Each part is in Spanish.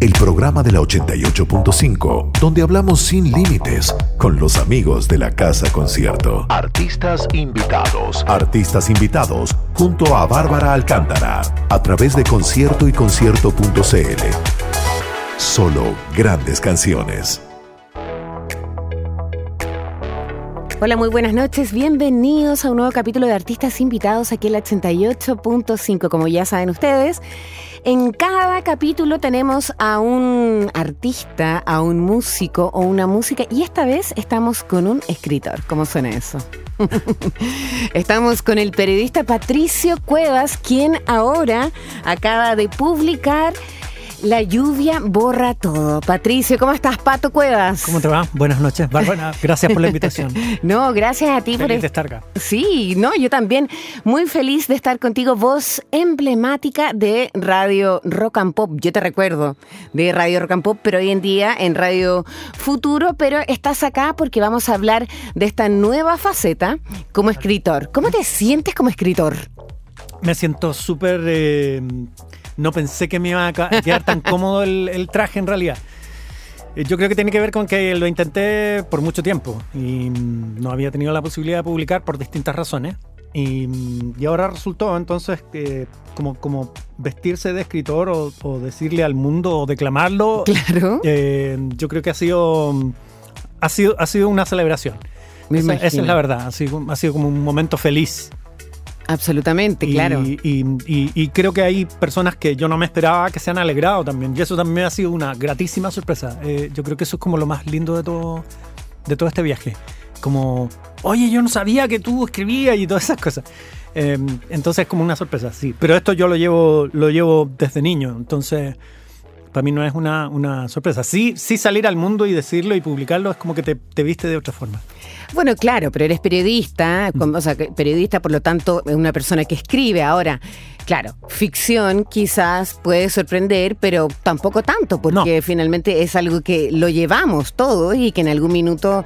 El programa de la 88.5, donde hablamos sin límites con los amigos de la Casa Concierto. Artistas invitados. Artistas invitados junto a Bárbara Alcántara a través de concierto y concierto.cl. Solo grandes canciones. Hola, muy buenas noches. Bienvenidos a un nuevo capítulo de Artistas Invitados aquí en la 88.5. Como ya saben ustedes, en cada capítulo tenemos a un artista, a un músico o una música y esta vez estamos con un escritor. ¿Cómo suena eso? Estamos con el periodista Patricio Cuevas, quien ahora acaba de publicar la lluvia borra todo. Patricio, ¿cómo estás, Pato Cuevas? ¿Cómo te va? Buenas noches, Bárbara. Gracias por la invitación. no, gracias a ti feliz por de estar acá. Sí, no, yo también muy feliz de estar contigo, voz emblemática de Radio Rock and Pop. Yo te recuerdo de Radio Rock and Pop, pero hoy en día en Radio Futuro, pero estás acá porque vamos a hablar de esta nueva faceta como escritor. ¿Cómo te sientes como escritor? Me siento súper eh, no pensé que me iba a quedar tan cómodo el, traje en realidad. Eh, yo creo que tiene que ver con que lo intenté por mucho tiempo y mm, no había tenido la posibilidad de publicar por distintas razones. Y, mm, ahora resultó entonces que como, como vestirse de escritor o, decirle al mundo o declamarlo. Claro. Eh, yo creo que ha sido, mm, ha sido, ha sido una celebración. esa, es la verdad. Ha sido, ha sido como un momento feliz Absolutamente, claro. Y, creo que hay personas que yo no me esperaba que se han alegrado también. Y eso también ha sido una gratísima sorpresa. Eh, yo creo que eso es como lo más lindo de todo, de todo este viaje. Como, oye, yo no sabía que tú escribías y todas esas cosas. Eh, entonces es como una sorpresa, sí. Pero esto yo lo llevo, lo llevo desde niño. Entonces para mí no es una, una, sorpresa. Sí, sí salir al mundo y decirlo y publicarlo es como que te, te viste de otra forma. Bueno, claro, pero eres periodista, o sea, periodista, por lo tanto, es una persona que escribe. Ahora, claro, ficción quizás puede sorprender, pero tampoco tanto, porque finalmente es algo que lo llevamos todos y que en algún minuto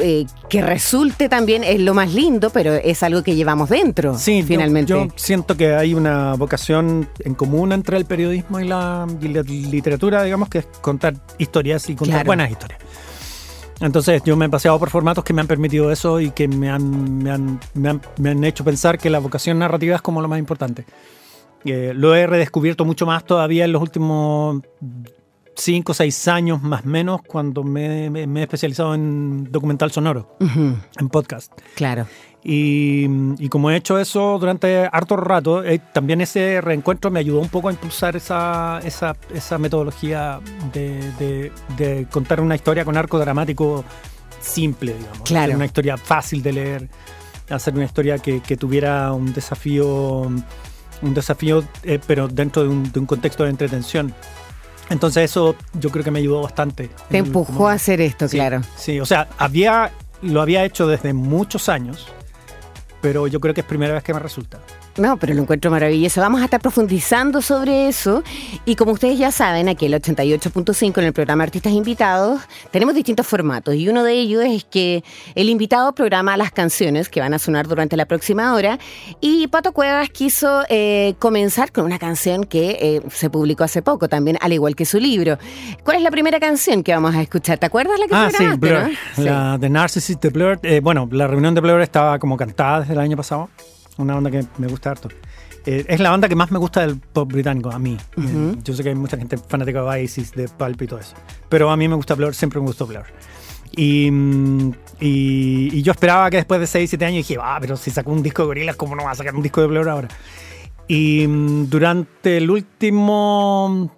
eh, que resulte también es lo más lindo, pero es algo que llevamos dentro. Sí, finalmente. Yo, siento que hay una vocación en común entre el periodismo y la, literatura, digamos, que es contar historias y contar buenas historias. Entonces yo me he paseado por formatos que me han permitido eso y que me han, me han, me han, hecho pensar que la vocación narrativa es como lo más importante. Eh, lo he redescubierto mucho más todavía en los últimos 5 o 6 años más o menos cuando me, he especializado en documental sonoro, en podcast. Claro. Y, como he hecho eso durante harto rato, eh, también ese reencuentro me ayudó un poco a impulsar esa, esa, esa metodología de, de, contar una historia con arco dramático simple, digamos. Claro. Una historia fácil de leer, hacer una historia que, que tuviera un desafío, un desafío eh, pero dentro de un, de un contexto de entretención. Entonces eso yo creo que me ayudó bastante. Te empujó a hacer esto, claro. Sí, o sea, había, lo había hecho desde muchos años, pero yo creo que es primera vez que me resulta. No, pero lo encuentro maravilloso. Vamos a estar profundizando sobre eso. Y como ustedes ya saben, aquí el 88.5 en el programa Artistas Invitados, tenemos distintos formatos. Y uno de ellos es que el invitado programa las canciones que van a sonar durante la próxima hora. Y Pato Cuevas quiso eh, comenzar con una canción que eh, se publicó hace poco también, al igual que su libro. ¿Cuál es la primera canción que vamos a escuchar? ¿Te acuerdas la que ah, sí, Blur. La de Narcissist de Blur. Eh, bueno, la reunión de Blur estaba como cantada desde el año pasado una banda que me gusta harto. Eh, es la banda que más me gusta del pop británico, a mí. Eh, yo sé que hay mucha gente fanática de Oasis, de Pulp y todo eso. Pero a mí me gusta Blur, siempre me gustó Blur. Y, mm, y, yo esperaba que después de 6, 7 años dije, ah, pero si sacó un disco de Gorillaz, ¿cómo no va a sacar un disco de Blur ahora? Y mm, durante el último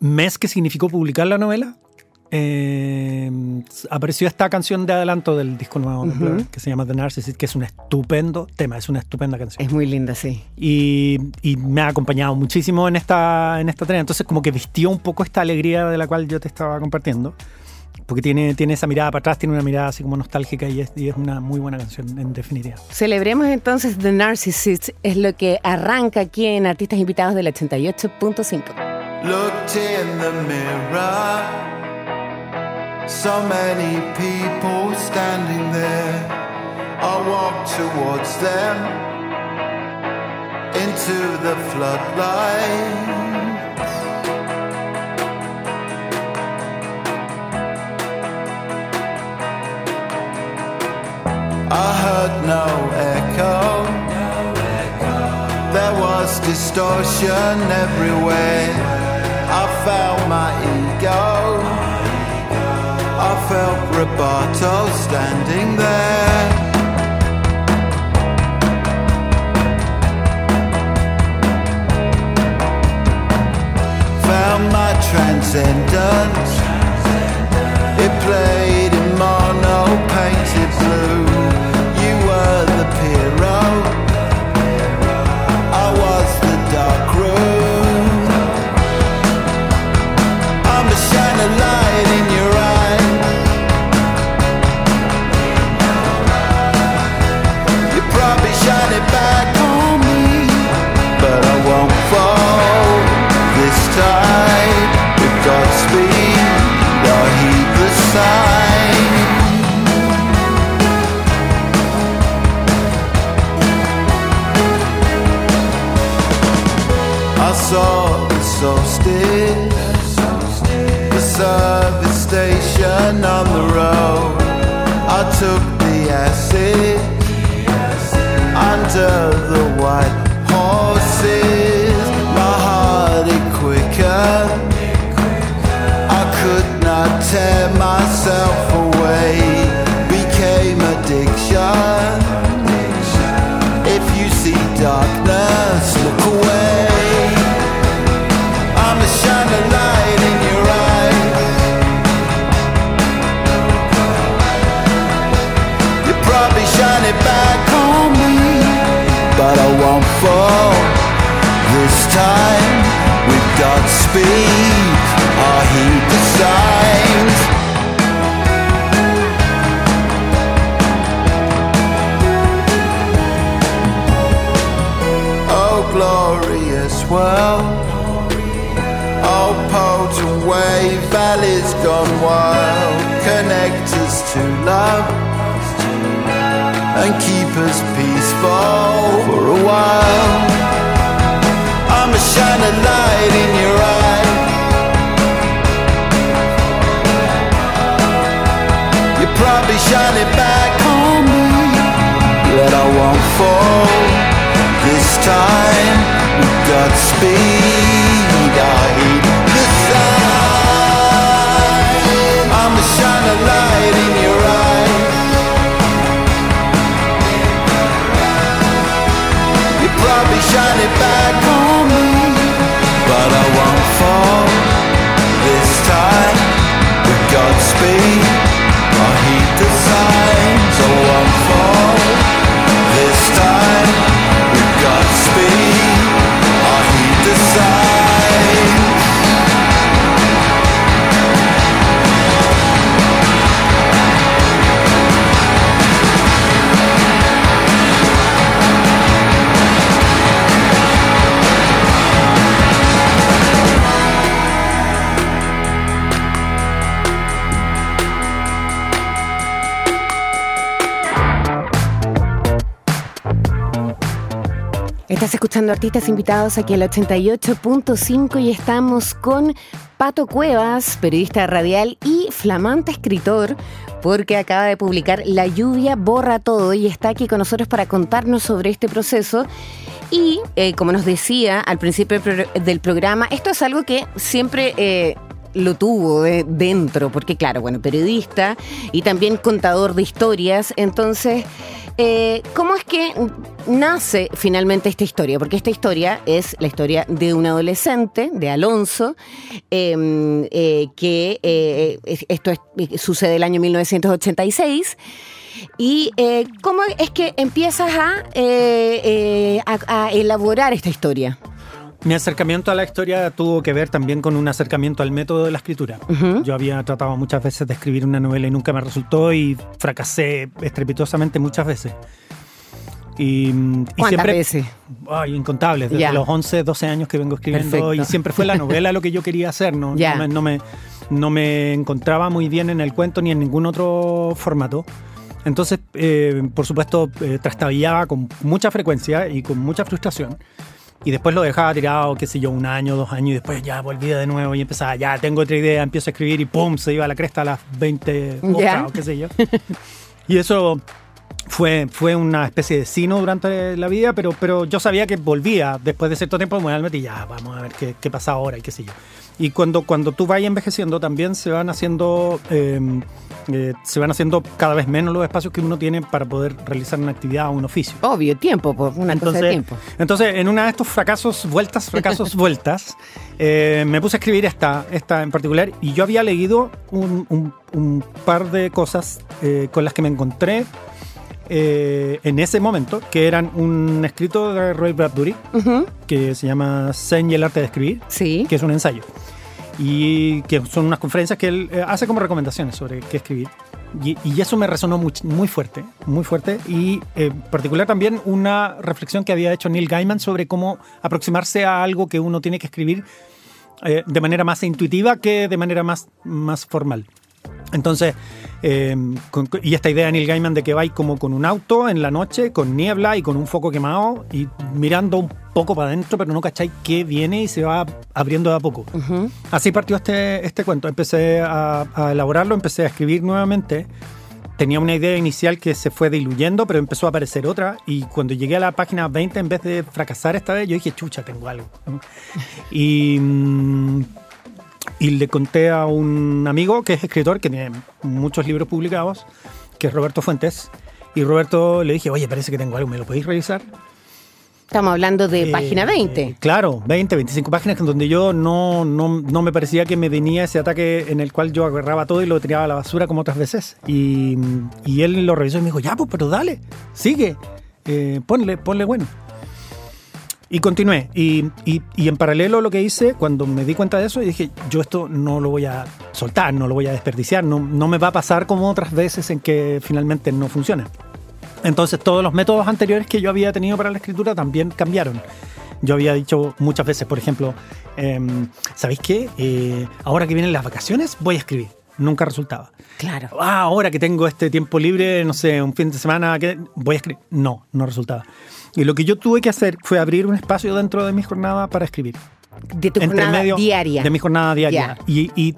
mes que significó publicar la novela, eh, apareció esta canción de adelanto del disco nuevo que se llama The Narcissist, que es un estupendo tema, es una estupenda canción. Es muy linda, sí. Y, me ha acompañado muchísimo en esta, en esta tarea. Entonces, como que vistió un poco esta alegría de la cual yo te estaba compartiendo. porque tiene, tiene esa mirada para atrás, tiene una mirada así como nostálgica y es, y es una muy buena canción en definitiva. Celebremos entonces The Narcissist, es lo que arranca aquí en Artistas Invitados del 88.5. so many people standing there. I walk towards them into the floodlight. I heard no echo. There was distortion everywhere. I felt my ego. I felt Roboto standing there. Found my transcendence. It played be. Estás escuchando artistas invitados aquí al 88.5 y estamos con Pato Cuevas, periodista radial y flamante escritor, porque acaba de publicar La lluvia borra todo y está aquí con nosotros para contarnos sobre este proceso. Y eh, como nos decía al principio del pro- del programa, esto es algo que siempre... eh, lo tuvo de- dentro, porque claro, bueno, periodista y también contador de historias. Entonces, eh, ¿cómo es que nace finalmente esta historia? Porque esta historia es la historia de un adolescente, de Alonso, eh, eh, que eh, es- esto es- sucede el año 1986. ¿Y cómo es que empiezas a- a elaborar esta historia? Mi acercamiento a la historia tuvo que ver también con un acercamiento al método de la escritura. Yo había tratado muchas veces de escribir una novela y nunca me resultó y fracasé estrepitosamente muchas veces. Y, y ¿Cuántas siempre, veces? Ay, incontables, desde Ya. los 11, 12 años que vengo escribiendo Perfecto. y siempre fue la novela lo que yo quería hacer, no, Ya. no, me, no, me, no me encontraba muy bien en el cuento ni en ningún otro formato. Entonces, eh, por supuesto, eh, trastabillaba con mucha frecuencia y con mucha frustración. Y después lo dejaba tirado, qué sé yo, un año, dos años, y después ya volvía de nuevo y empezaba, ya tengo otra idea, empiezo a escribir y ¡pum! se iba a la cresta a las 20 Ya. hojas o qué sé yo. y eso fue, fue una especie de sino durante la vida, pero, pero yo sabía que volvía después de cierto tiempo, bueno, y ya, vamos a ver qué, qué pasa ahora y qué sé yo. Y cuando, cuando tú vas envejeciendo también se van haciendo eh, eh, se van haciendo cada vez menos los espacios que uno tiene para poder realizar una actividad o un oficio. Obvio, tiempo, pues, una cosa de tiempo. entonces, en una de estos fracasos, vueltas, fracasos, vueltas, eh, me puse a escribir esta, esta en particular y yo había leído un, un- un par de cosas eh, con las que me encontré eh, en ese momento, que eran un escrito de Roy Bradbury, Ujú, que se llama Zen y el arte de escribir, Sí. que es un ensayo. Y que son unas conferencias que él eh, hace como recomendaciones sobre qué escribir. Y, y eso me resonó much- muy fuerte, muy fuerte. Y eh, en particular también una reflexión que había hecho Neil Gaiman sobre cómo aproximarse a algo que uno tiene que escribir eh, de manera más intuitiva que de manera más, más formal. Entonces, eh, con- y esta idea de Neil Gaiman de que vais como con un auto en la noche, con niebla y con un foco quemado y mirando un poco para adentro, pero no cacháis qué viene y se va abriendo de a poco. Así partió este, este cuento. Empecé a, a elaborarlo, empecé a escribir nuevamente. Tenía una idea inicial que se fue diluyendo, pero empezó a aparecer otra. Y cuando llegué a la página 20, en vez de fracasar esta vez, yo dije, chucha, tengo algo. Y, mm, y le conté a un amigo que es escritor, que tiene muchos libros publicados, que es Roberto Fuentes. Y Roberto le dije, oye, parece que tengo algo, ¿me lo podéis revisar? Estamos hablando de Eh, página 20. Claro, 20, 25 páginas en donde yo no, no, no me parecía que me venía ese ataque en el cual yo agarraba todo y lo tiraba a la basura como otras veces. Y, y él lo revisó y me dijo, ya, pues, pero dale, sigue, eh, ponle, ponle bueno. Y continué. Y, y- y en paralelo lo que hice, cuando me di cuenta de eso, dije, yo esto no lo voy a soltar, no lo voy a desperdiciar, no, no me va a pasar como otras veces en que finalmente no funciona. Entonces todos los métodos anteriores que yo había tenido para la escritura también cambiaron. Yo había dicho muchas veces, por ejemplo, em, ¿sabéis qué? Eh, ahora que vienen las vacaciones voy a escribir. Nunca resultaba. Claro. Ah, ahora que tengo este tiempo libre, no sé, un fin de semana, ¿qué? voy a escribir. No, no resultaba. Y lo que yo tuve que hacer fue abrir un espacio dentro de mi jornada para escribir. De tu Entre jornada medio diaria. De mi jornada diaria. Y, y,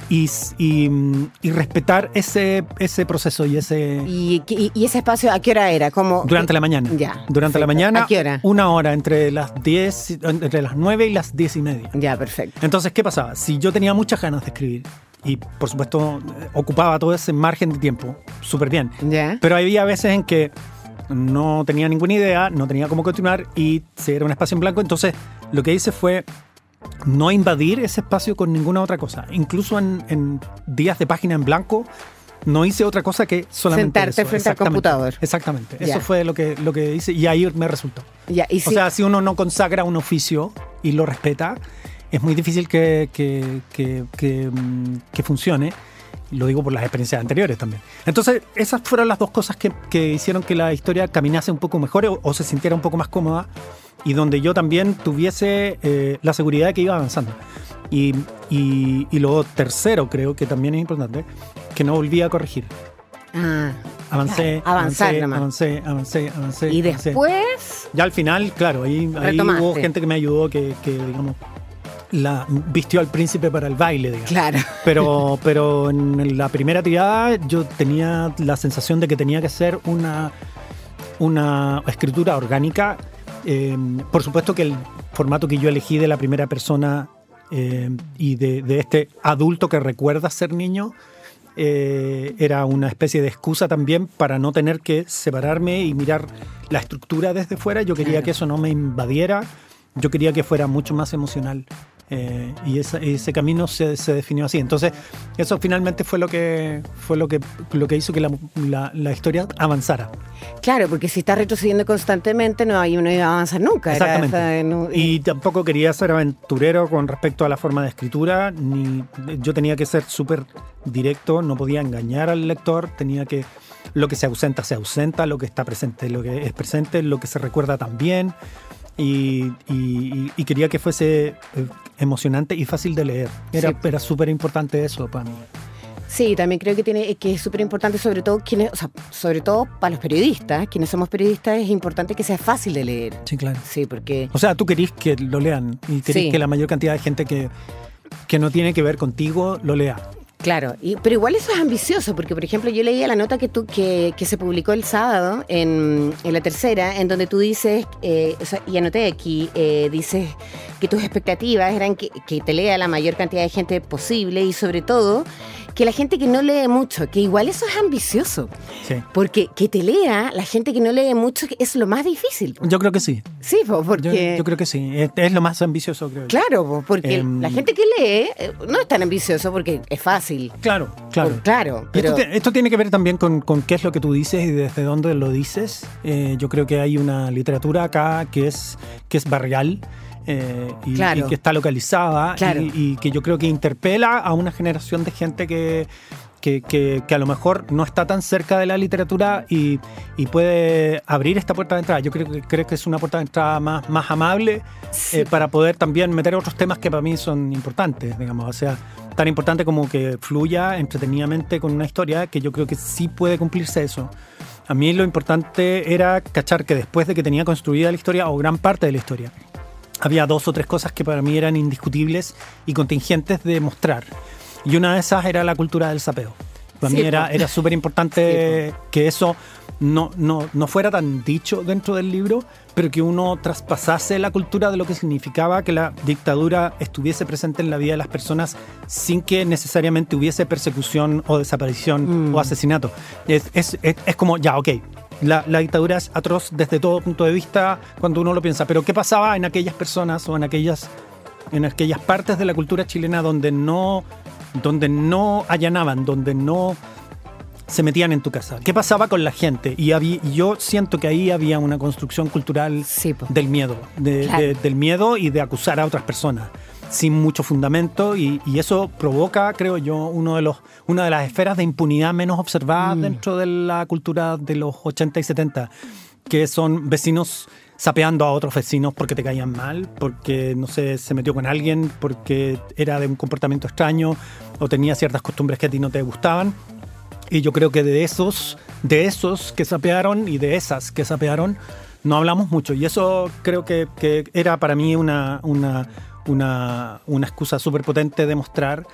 y, respetar ese, ese proceso y ese... ¿Y, ese espacio a qué hora era? Como, Durante la mañana. Ya. Durante la mañana. ¿A qué hora? Una hora entre las 10, y- entre las 9 y las 10 y media. Ya, perfecto. Entonces, ¿qué pasaba? Si yo tenía muchas ganas de escribir y, por supuesto, eh, ocupaba todo ese margen de tiempo, súper bien. Ya. Pero había veces en que no tenía ninguna idea, no tenía cómo continuar y se era un espacio en blanco. Entonces, lo que hice fue no invadir ese espacio con ninguna otra cosa. Incluso en, en días de página en blanco, no hice otra cosa que solamente Sentarte eso. frente al computador. Exactamente. Eso fue lo que, lo que hice y ahí me resultó. Y O si- sea, si uno no consagra un oficio y lo respeta, es muy difícil que, que, que- mm, que funcione. Lo digo por las experiencias anteriores también. Entonces, esas fueron las dos cosas que, que hicieron que la historia caminase un poco mejor o, o se sintiera un poco más cómoda y donde yo también tuviese eh, la seguridad de que iba avanzando. Y, y, y lo tercero, creo que también es importante, que no volví a corregir. Ah, Avancé, Claro, avanzar avancé, avancé, avancé, avancé, y avancé. después... Ya al final, claro, ahí, ahí hubo gente que me ayudó que, que, digamos, la vistió al príncipe para el baile, digamos. Claro. Pero, pero en la primera tirada yo tenía la sensación de que tenía que ser una, una escritura orgánica. Eh, por supuesto que el formato que yo elegí de la primera persona eh, y de, de este adulto que recuerda ser niño eh, era una especie de excusa también para no tener que separarme y mirar la estructura desde fuera. Yo quería Claro. que eso no me invadiera. Yo quería que fuera mucho más emocional Eh, y esa- ese camino se, se definió así. Entonces, eso finalmente fue lo que fue lo que lo que hizo que la, la- la historia avanzara. Claro, porque si está retrocediendo constantemente, no, ahí uno iba a avanzar nunca. Exactamente. esa- no- Y tampoco quería ser aventurero con respecto a la forma de escritura, ni yo tenía que ser súper directo, no podía engañar al lector, tenía que lo que se ausenta se ausenta, lo que está presente lo que es presente, lo que se recuerda también. Y, y- y quería que fuese eh, emocionante y fácil de leer. Era, Sí. era súper importante eso para mí. Sí, también creo que tiene que es súper importante, sobre todo quienes, o sea, sobre todo para los periodistas, quienes somos periodistas, es importante que sea fácil de leer. Sí, claro. Sí, porque O sea, tú querís que lo lean y querís Sí. que la mayor cantidad de gente que, que no tiene que ver contigo lo lea. Claro, y, pero igual eso es ambicioso, porque por ejemplo yo leía la nota que tú que, que se publicó el sábado en, en la tercera, en donde tú dices, eh, o sea, y anoté aquí, eh, dices que tus expectativas eran que, que te lea la mayor cantidad de gente posible y sobre todo que la gente que no lee mucho, que igual eso es ambicioso, Sí. porque que te lea la gente que no lee mucho es lo más difícil. Yo creo que sí. Sí, po, Yo, porque... yo creo que sí. Es, es lo más ambicioso, creo. Claro, po, porque Em, la gente que lee eh, no es tan ambicioso porque es fácil. Claro, claro. Claro, pero... esto, tiene que ver también con, con qué es lo que tú dices y desde dónde lo dices. Eh, yo creo que hay una literatura acá que es, que es barrial. eh, y, Claro. y que está localizada Claro. y, y que yo creo que interpela a una generación de gente que, que, que- que a lo mejor no está tan cerca de la literatura y, y puede abrir esta puerta de entrada. Yo creo que, creo que es una puerta de entrada más, más amable Sí. eh, para poder también meter otros temas que para mí son importantes, digamos. O sea, tan importante como que fluya entretenidamente con una historia, que yo creo que sí puede cumplirse eso. A mí lo importante era cachar que después de que tenía construida la historia, o gran parte de la historia, había dos o tres cosas que para mí eran indiscutibles y contingentes de mostrar. Y una de esas era la cultura del sapeo. Para Sí, mí era, era súper importante que eso no, no, no fuera tan dicho dentro del libro, pero que uno traspasase la cultura de lo que significaba que la dictadura estuviese presente en la vida de las personas sin que necesariamente hubiese persecución o desaparición Mm. o asesinato. Es, es, es, es como, ya, ok, la, la dictadura es atroz desde todo punto de vista cuando uno lo piensa, pero ¿qué pasaba en aquellas personas o en aquellas, en aquellas partes de la cultura chilena donde no, donde no allanaban, donde no se metían en tu casa? ¿Qué pasaba con la gente? Y había, yo siento que ahí había una construcción cultural Sí, del miedo, de- Claro. de- del miedo y de acusar a otras personas sin mucho fundamento y, y eso provoca, creo yo, uno de los, una de las esferas de impunidad menos observadas Mm. dentro de la cultura de los 80 y 70, que son vecinos sapeando a otros vecinos porque te caían mal, porque, no sé, se metió con alguien, porque era de un comportamiento extraño o tenía ciertas costumbres que a ti no te gustaban. Y yo creo que de esos, de esos que sapearon y de esas que sapearon, no hablamos mucho. Y eso creo que, que era para mí una, una, una, una excusa súper potente de mostrar,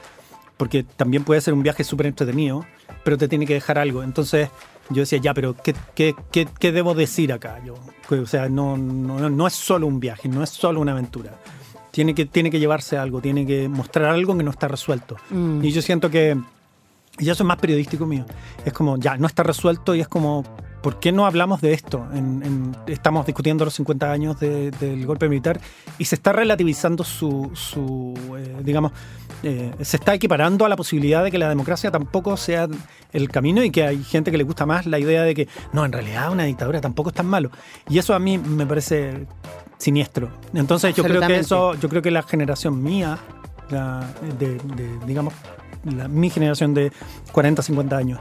porque también puede ser un viaje súper entretenido, pero te tiene que dejar algo. Entonces yo decía, ya, pero ¿qué, qué, qué, qué debo decir acá? Yo, o sea, no, no, no es solo un viaje, no es solo una aventura. Tiene que, tiene que llevarse algo, tiene que mostrar algo que no está resuelto. Mm. Y yo siento que y eso es más periodístico mío. Es como, ya, no está resuelto y es como, ¿por qué no hablamos de esto? En- en- estamos discutiendo los 50 años de- del golpe militar y se está relativizando su, su, eh, digamos, eh, se está equiparando a la posibilidad de que la democracia tampoco sea el camino y que hay gente que le gusta más la idea de que, no, en realidad una dictadura tampoco es tan malo. Y eso a mí me parece siniestro. Entonces yo creo que eso, yo creo que la generación mía, la, de, de, digamos, la- mi generación de 40, 50 años.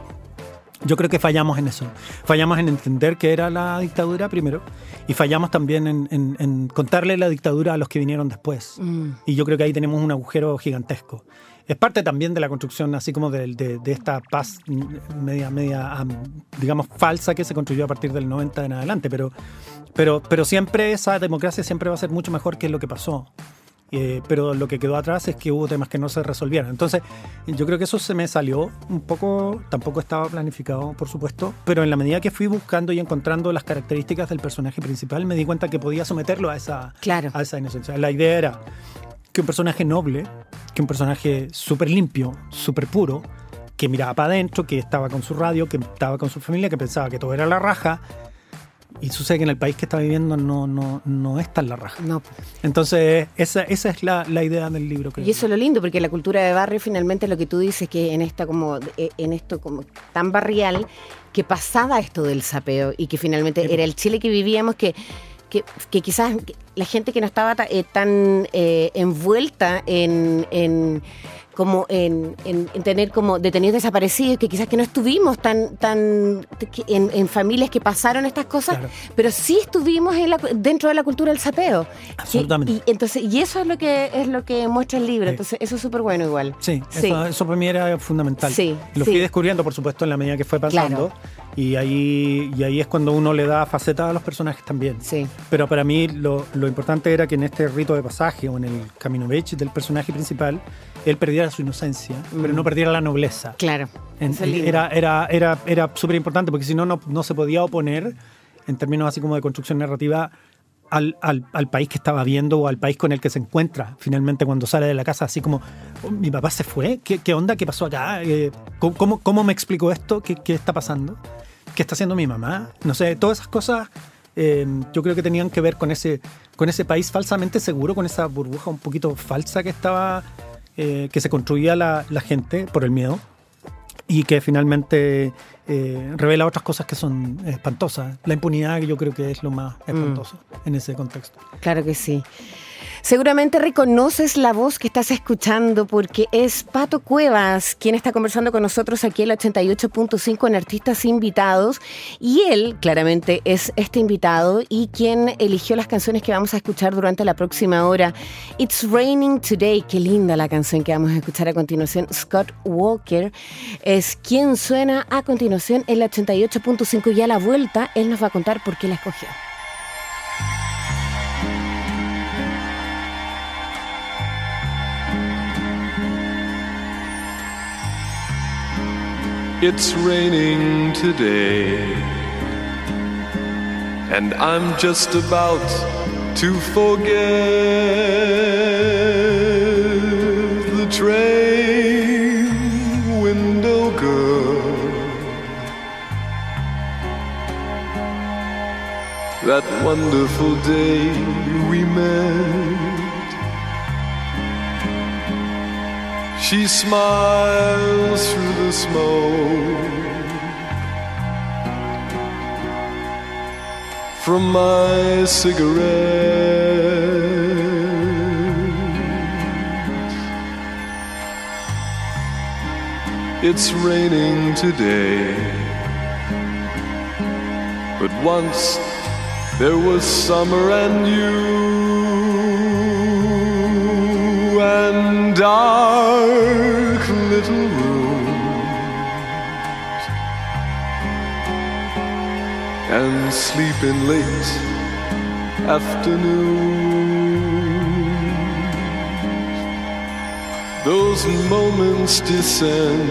Yo creo que fallamos en eso. Fallamos en entender qué era la dictadura primero y fallamos también en, en- en contarle la dictadura a los que vinieron después. Mm. Y yo creo que ahí tenemos un agujero gigantesco. Es parte también de la construcción, así como de, de- de esta paz media, media am, digamos, falsa que se construyó a partir del 90 en adelante. Pero, pero, pero siempre esa democracia siempre va a ser mucho mejor que lo que pasó. Eh, pero lo que quedó atrás es que hubo temas que no se resolvieron. Entonces, yo creo que eso se me salió un poco, tampoco estaba planificado, por supuesto, pero en la medida que fui buscando y encontrando las características del personaje principal, me di cuenta que podía someterlo a esa, Claro. a esa inocencia. La idea era que un personaje noble, que un personaje súper limpio, súper puro, que miraba para adentro, que estaba con su radio, que estaba con su familia, que pensaba que todo era la raja, y sucede que en el país que está viviendo no, no, no está en la raja. No. Entonces, esa, esa es la, la idea del libro. creo. Y eso es lo lindo, porque la cultura de barrio finalmente lo que tú dices que en esta como eh, en esto como tan barrial que pasaba esto del sapeo y que finalmente era el Chile que vivíamos que que, que quizás la gente que no estaba ta- eh, tan eh, envuelta en, en- como en, en- en tener como detenidos desaparecidos, que quizás que no estuvimos tan, tan en, en familias que pasaron estas cosas, Claro. pero sí estuvimos en la- dentro de la cultura del sapeo. Absolutamente. Y, y entonces, y eso es lo que es lo que muestra el libro. Sí. Entonces, eso es súper bueno igual. Sí, Sí. Eso, eso para mí era fundamental. Sí, Lo fui descubriendo, por supuesto, en la medida que fue pasando. Y ahí, y ahí es cuando uno le da faceta a los personajes también. Sí. Pero para mí lo, lo importante era que en este rito de pasaje o en el camino Bech del personaje principal, él perdiera su inocencia, pero no perdiera la nobleza. Claro. En- Mm. Era era, era, era súper importante porque si no, no no se podía oponer en términos así como de construcción narrativa al, al- al país que estaba viendo o al país con el que se encuentra finalmente cuando sale de la casa, así como, "Oh, mi papá se fue, ¿qué, qué onda? ¿Qué pasó acá? Eh, ¿cómo, cómo, me explicó esto? ¿Qué, ¿Qué está pasando? ¿Qué está haciendo mi mamá? No sé, todas esas cosas eh, yo creo que tenían que ver con ese, con ese país falsamente seguro, con esa burbuja un poquito falsa que estaba, eh, que se construía la, la gente por el miedo y que finalmente eh, revela otras cosas que son espantosas. La impunidad yo creo que es lo más espantoso en ese contexto. Claro que sí. Seguramente reconoces la voz que estás escuchando porque es Pato Cuevas quien está conversando con nosotros aquí en el 88.5 en Artistas Invitados y él claramente es este invitado y quien eligió las canciones que vamos a escuchar durante la próxima hora. It's Raining Today, qué linda la canción que vamos a escuchar a continuación. Scott Walker es quien suena a continuación en el 88.5 y a la vuelta él nos va a contar por qué la escogió. It's raining today, and I'm just about to forget the train window girl. That wonderful day we met. She smiles through the smoke from my cigarette. It's raining today, but once there was summer and you dark little rooms and sleeping late afternoons. Those moments descend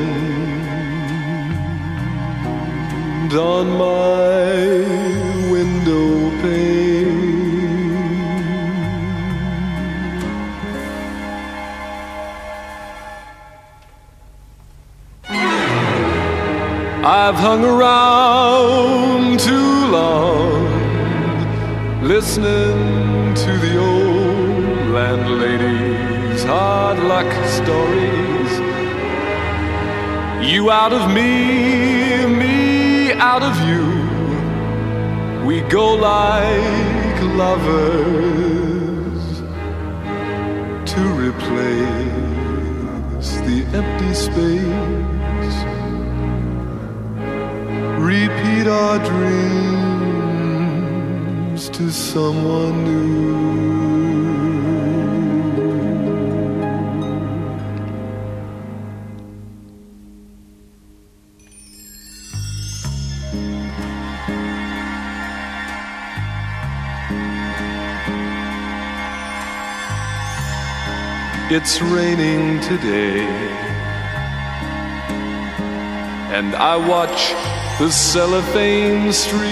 on my window pane. I've hung around too long, listening to the old landlady's hard luck stories. You out of me, me out of you. We go like lovers to replace the empty space our dreams to someone new. It's raining today and I watch the cellophane streets.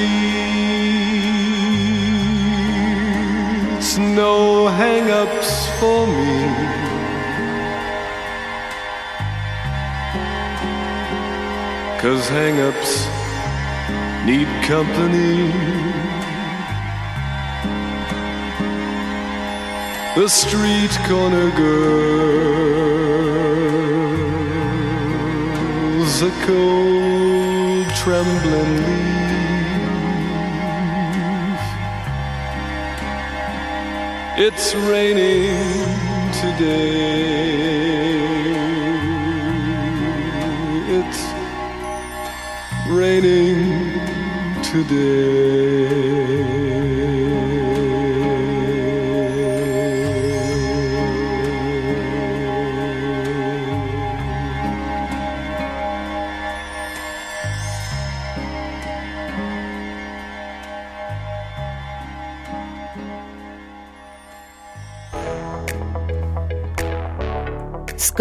No hang ups for me. Cause hang ups need company. The street corner girl's are cold trembling leaf. It's raining today. It's raining today.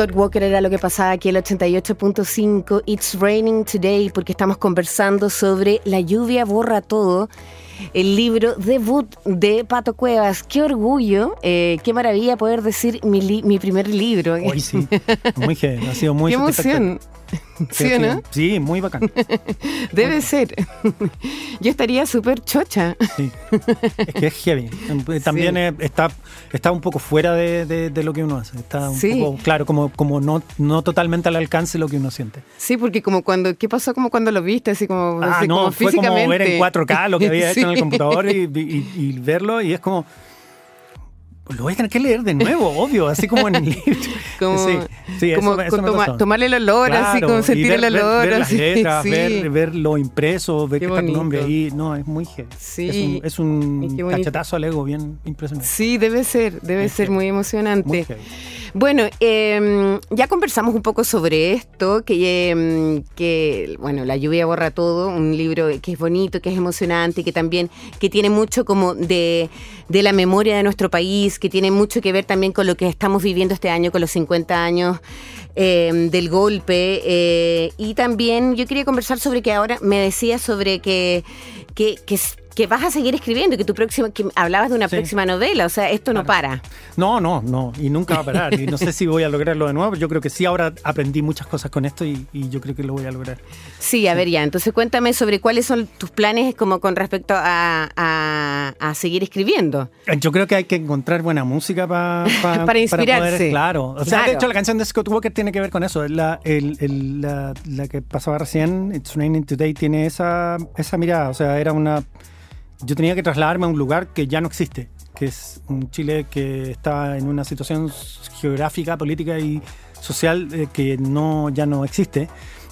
Scott Walker era lo que pasaba aquí el 88.5 It's Raining Today porque estamos conversando sobre La lluvia borra todo, el libro debut de Pato Cuevas. Qué orgullo, eh, qué maravilla poder decir mi, li- mi primer libro. Hoy sí, muy heavy, ha sido muy qué emoción. ¿Sí o no? Sí, muy bacán. Debe ser. Yo estaría súper chocha. Sí. Es que es heavy. También Sí. está, está un poco fuera de, de- de lo que uno hace. Está un Sí. poco, claro, como, como no, no totalmente al alcance lo que uno siente. Sí, porque como cuando, ¿qué pasó como cuando lo viste? Así como, Ah, así no, como fue como físicamente. ver en 4K lo que había hecho en el computador y, y- y verlo y es como... Lo voy a tener que leer de nuevo, obvio, así como en el libro. Como, sí, sí, como eso con me toma- pasó. tomarle el olor, así como sentir ver- el olor. ver, las así, letras, sí. ver, ver lo impreso, ver Qué que está tu nombre ahí. No, es muy heavy. Sí. Es un, es un cachetazo al ego bien impresionante. Sí, debe ser, debe ser muy emocionante. Muy. Bueno, eh, ya conversamos un poco sobre esto, que, eh, que, bueno, La lluvia borra todo, un libro que es bonito, que es emocionante, que también, que tiene mucho como de, de la memoria de nuestro país, que tiene mucho que ver también con lo que estamos viviendo este año, con los 50 años eh, del golpe. eh, y también yo quería conversar sobre que ahora me decías sobre que, que, que, que vas a seguir escribiendo, que tu próxima, que hablabas de una Sí. próxima novela, o sea, esto no para. No, no, no, y nunca va a parar. Y no sé si voy a lograrlo de nuevo. Yo creo que sí, ahora aprendí muchas cosas con esto y, y yo creo que lo voy a lograr. Sí, a ver ya, entonces cuéntame sobre cuáles son tus planes como con respecto a, a- a seguir escribiendo. Yo creo que hay que encontrar buena música pa- pa- Para inspirarse. poder- claro. O sea, Claro. de hecho, la canción de Scott Walker tiene que ver con eso. La, el- el- la, la que pasaba recién, It's Raining Today, tiene esa, esa mirada. O sea, era una. Yo tenía que trasladarme a un lugar que ya no existe, que es un Chile que está en una situación geográfica, política y social eh, que no, ya no existe.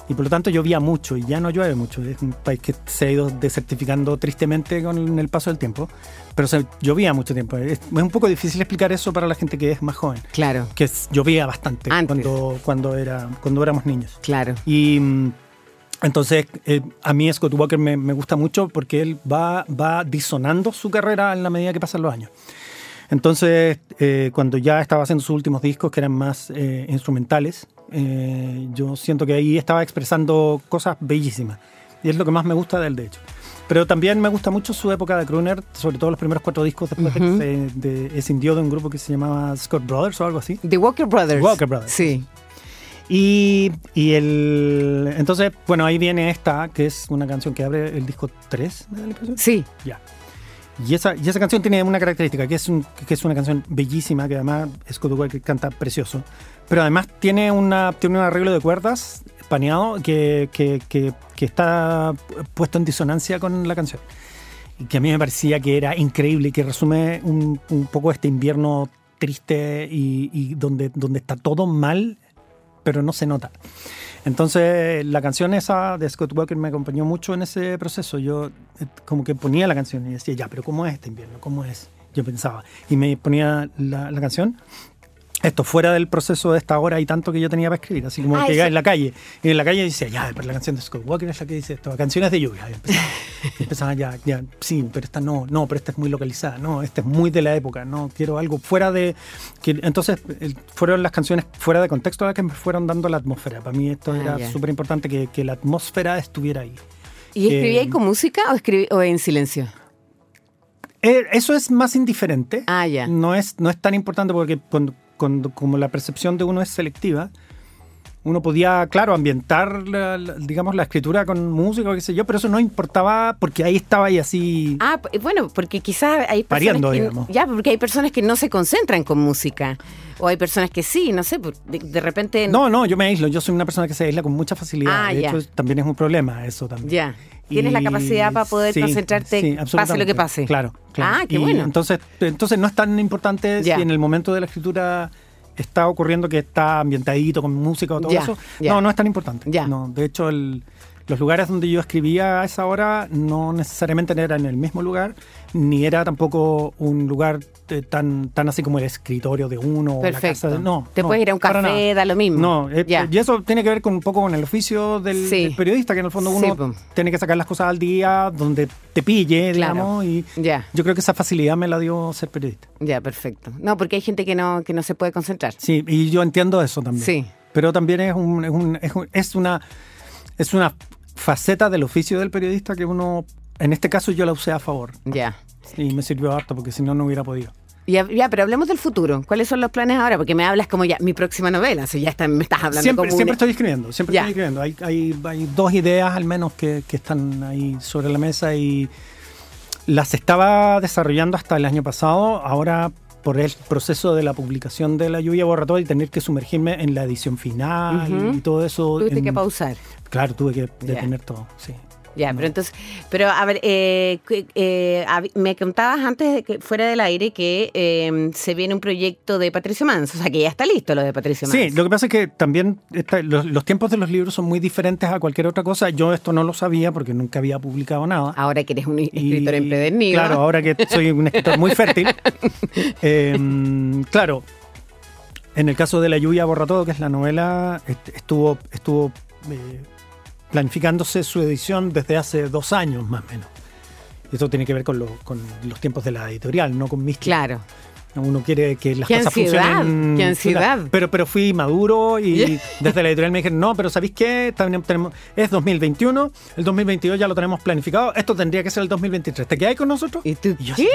Y por lo tanto llovía mucho y ya no llueve mucho. Es un país que se ha ido desertificando tristemente con el paso del tiempo. Pero se, llovía mucho tiempo. Es, es un poco difícil explicar eso para la gente que es más joven. Claro, Que es- llovía bastante Antes. cuando, cuando, era, cuando éramos niños. claro. Y mm, entonces eh, a mí Scott Walker me, me gusta mucho porque él va, va disonando su carrera en la medida que pasan los años. Entonces, eh, cuando ya estaba haciendo sus últimos discos, que eran más eh, instrumentales, eh, yo siento que ahí estaba expresando cosas bellísimas. Y es lo que más me gusta de él, de hecho. Pero también me gusta mucho su época de crooner, sobre todo los primeros cuatro discos después de que se de, escindió de un grupo que se llamaba Scott Brothers o algo así. The Walker Brothers. Walker Brothers. Sí. Y, y el. Entonces, bueno, ahí viene esta, que es una canción que abre el disco 3, ¿me da la? Sí. Ya. Y esa, y esa canción tiene una característica, que es, un, que es una canción bellísima, que además Scott Walker canta precioso. Pero además tiene, una, tiene un arreglo de cuerdas paneado que, que, que, que está puesto en disonancia con la canción. Y que a mí me parecía que era increíble y que resume un, un poco este invierno triste y, y donde, donde está todo mal, pero no se nota. Entonces, la canción esa de Scott Walker me acompañó mucho en ese proceso. Yo eh, como que ponía la canción y decía, ya, pero ¿cómo es este invierno? ¿Cómo es? Yo pensaba. Y me ponía la, la canción. Esto fuera del proceso de esta hora y tanto que yo tenía para escribir, así como Ah, que llegaba en la calle. Y en la calle decía, ya, pero la canción de Scott Walker es la que dice esto, canciones de lluvia. Y empezaba, y empezaba ya, ya, sí, pero esta no, no, pero esta es muy localizada, no, esta es muy de la época, no, quiero algo fuera de. Que, entonces, fueron las canciones fuera de contexto las que me fueron dando la atmósfera. Para mí esto Ah, era ya. súper importante que, que la atmósfera estuviera ahí. ¿Y escribía ahí Eh, con música o, escribí, o en silencio? Eh, eso es más indiferente. Ah, ya. No es, no es tan importante porque cuando, cuando- como la percepción de uno es selectiva, uno podía, claro, ambientar, la- la- digamos, la escritura con música o qué sé yo, pero eso no importaba porque ahí estaba ahí así. Ah, bueno, porque quizás hay personas Variando, que, digamos. ya, porque hay personas que no se concentran con música o hay personas que sí, no sé, por- de, de repente No, no, yo me aíslo, yo soy una persona que se aísla con mucha facilidad. Ah, de ya. hecho, también es un problema eso también. ya tienes la Y- capacidad para poder sí, concentrarte sí, pase lo que pase. Claro, claro. Ah, qué Y bueno. Entonces, entonces no es tan importante Ya. si en el momento de la escritura está ocurriendo que está ambientadito con música o todo Ya, eso. ya. No, no es tan importante. Ya. No, de hecho, el- los lugares donde yo escribía a esa hora no necesariamente era en el mismo lugar, ni era tampoco un lugar eh, tan, tan así como el escritorio de uno o la Perfecto. casa de- No, Te no, puedes ir a un café, da lo mismo. No, eh, Ya. y eso tiene que ver con un poco con el oficio del, Sí. del periodista, que en el fondo uno Sí, tiene que sacar las cosas al día donde te pille, Claro. digamos, y Ya. yo creo que esa facilidad me la dio ser periodista. Ya, perfecto. No, porque hay gente que no que no se puede concentrar. Sí, y yo entiendo eso también. Sí. Pero también es, un, es, un- es un- es una es una faceta del oficio del periodista que uno, en este caso yo la usé a favor. Ya. Y me sirvió harto porque si no, no hubiera podido. Ya, ya, pero hablemos del futuro. ¿Cuáles son los planes ahora? Porque me hablas como ya mi próxima novela. O sea, ya está- me estás hablando Siempre, como siempre un- estoy escribiendo, siempre Ya. estoy escribiendo. Hay, hay, hay dos ideas al menos que, que están ahí sobre la mesa y las estaba desarrollando hasta el año pasado. Ahora, por el proceso de la publicación de La Lluvia Borra Todo y tener que sumergirme en la edición final y todo eso. Tuviste en- que pausar. Claro, tuve que detener todo, sí. Ya, pero entonces, pero a ver, eh, eh, me contabas antes de que fuera del aire que eh, se viene un proyecto de Patricio Mans, o sea que ya está listo lo de Patricio Mans. Sí, lo que pasa es que también está- los, los tiempos de los libros son muy diferentes a cualquier otra cosa. Yo esto no lo sabía porque nunca había publicado nada. Ahora que eres un escritor Y, empedernido. Claro, ahora que soy un escritor muy fértil. eh, claro, en el caso de La lluvia borra todo, que es la novela, est- estuvo, estuvo eh, planificándose su edición desde hace dos años más o menos. Esto tiene que ver con, lo- con los tiempos de la editorial, no con mis Claro. uno quiere que las ¡Qué cosas ansiedad! funcionen. ¡Qué ansiedad! Pero, pero fui maduro y desde la editorial me dijeron, no, pero ¿sabéis qué? También tenemos, es 2021, el 2022 ya lo tenemos planificado, esto tendría que ser el 2023. ¿Te quedáis con nosotros? ¿Y tú yo qué?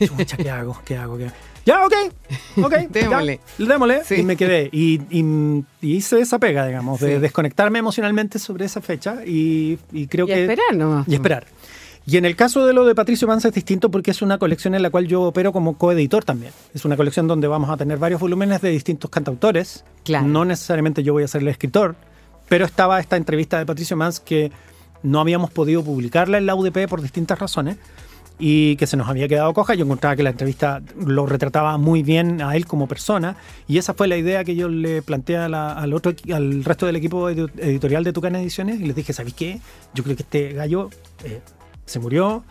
así, "Chucha, ¿qué hago? ¿Qué hago? ¿Qué hago?". Ya, ok, ok. Démosle. ya, démosle. Sí. Y me quedé. Y, y- y hice esa pega, digamos, de Sí. desconectarme emocionalmente sobre esa fecha y, y creo Y que... esperar nomás. Y esperar. Y en el caso de lo de Patricio Manza es distinto porque es una colección en la cual yo opero como coeditor también. Es una colección donde vamos a tener varios volúmenes de distintos cantautores. Claro. No necesariamente yo voy a ser el escritor, pero estaba esta entrevista de Patricio Mans que no habíamos podido publicarla en la UDP por distintas razones y que se nos había quedado coja. Yo encontraba que la entrevista lo retrataba muy bien a él como persona y esa fue la idea que yo le planteé a la- al, otro, al resto del equipo editorial de Tucana Ediciones y les dije, ¿sabéis qué? Yo creo que este gallo eh, se murió,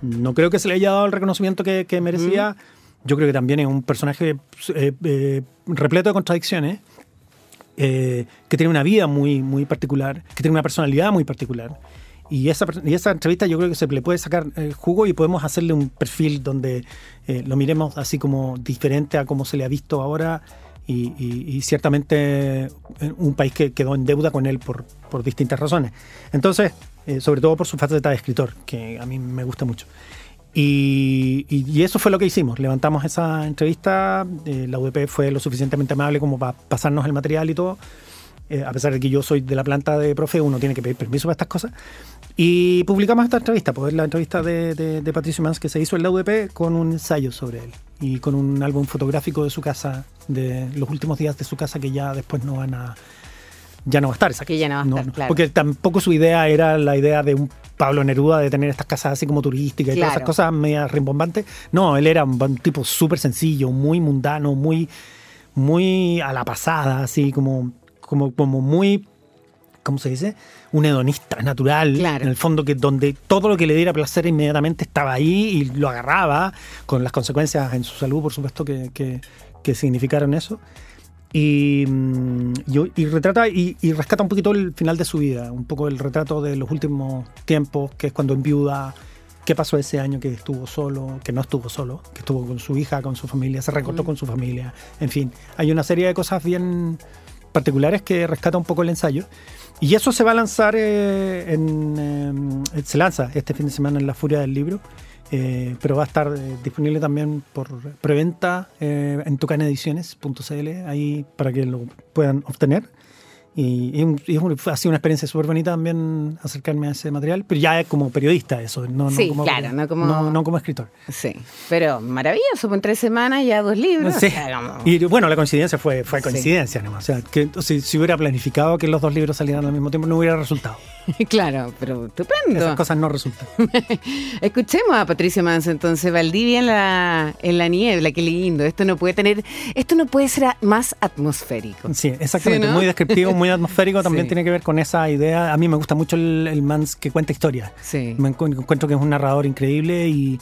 no creo que se le haya dado el reconocimiento que, que merecía. Yo creo que también es un personaje eh, eh, repleto de contradicciones eh, que tiene una vida muy, muy particular, que tiene una personalidad muy particular. Y esa, y esa entrevista yo creo que se le puede sacar eh, jugo y podemos hacerle un perfil donde eh, lo miremos así como diferente a como se le ha visto ahora y, y- y ciertamente eh, un país que quedó en deuda con él por, por distintas razones. Entonces, eh, sobre todo por su faceta de escritor, que a mí me gusta mucho. Y- y eso fue lo que hicimos. Levantamos esa entrevista. eh, la UDP fue lo suficientemente amable como para pasarnos el material y todo. Eh, a pesar de que yo soy de la planta de profe, uno tiene que pedir permiso para estas cosas. Y publicamos esta entrevista, pues la entrevista de, de- de Patricio Mans que se hizo en la UDP con un ensayo sobre él y con un álbum fotográfico de su casa, de los últimos días de su casa que ya después no van a. Ya no va a estar esa Que ya no va a estar, claro. Porque tampoco su idea era la idea de un Pablo Neruda de tener estas casas así como turísticas y todas esas cosas medias rimbombantes. No, él era un, un tipo súper sencillo, muy mundano, muy, muy a la pasada, así como, como, como muy, ¿cómo se dice? Un hedonista natural, Claro. en el fondo que donde todo lo que le diera placer inmediatamente estaba ahí y lo agarraba, con las consecuencias en su salud, por supuesto, que, que- que significaron eso. Y, mm, y- y retrata y, y rescata un poquito el final de su vida, un poco el retrato de los últimos tiempos, que es cuando enviuda, qué pasó ese año que estuvo solo, que no estuvo solo, que estuvo con su hija, con su familia, se recortó con su familia, en fin, hay una serie de cosas bien particulares que rescata un poco el ensayo. Y eso se va a lanzar eh, en. eh, se lanza este fin de semana en La Furia del Libro. eh, pero va a estar eh, disponible también por preventa eh, en tucanediciones.cl, ahí para que lo puedan obtener. Y, y ha sido una experiencia súper bonita también acercarme a ese material, pero ya como periodista eso, no, no Sí, como, claro, no como- no- no como escritor. Sí, pero maravilloso, pues en tres semanas ya dos libros. Sí. o sea, como- Y bueno, la coincidencia fue, fue Sí. coincidencia nomás. O sea, que si, si hubiera planificado que los dos libros salieran al mismo tiempo, no hubiera resultado. claro, pero estupendo. Esas cosas no resultan. Escuchemos a Patricio Manso entonces, Valdivia en la, en la niebla, qué lindo. Esto no puede tener, esto no puede ser más atmosférico. Sí, exactamente. ¿Sí? Muy descriptivo, muy atmosférico. También Sí. tiene que ver con esa idea. A mí me gusta mucho el, el Mans que cuenta historias. Sí. Me encu- encuentro que es un narrador increíble y,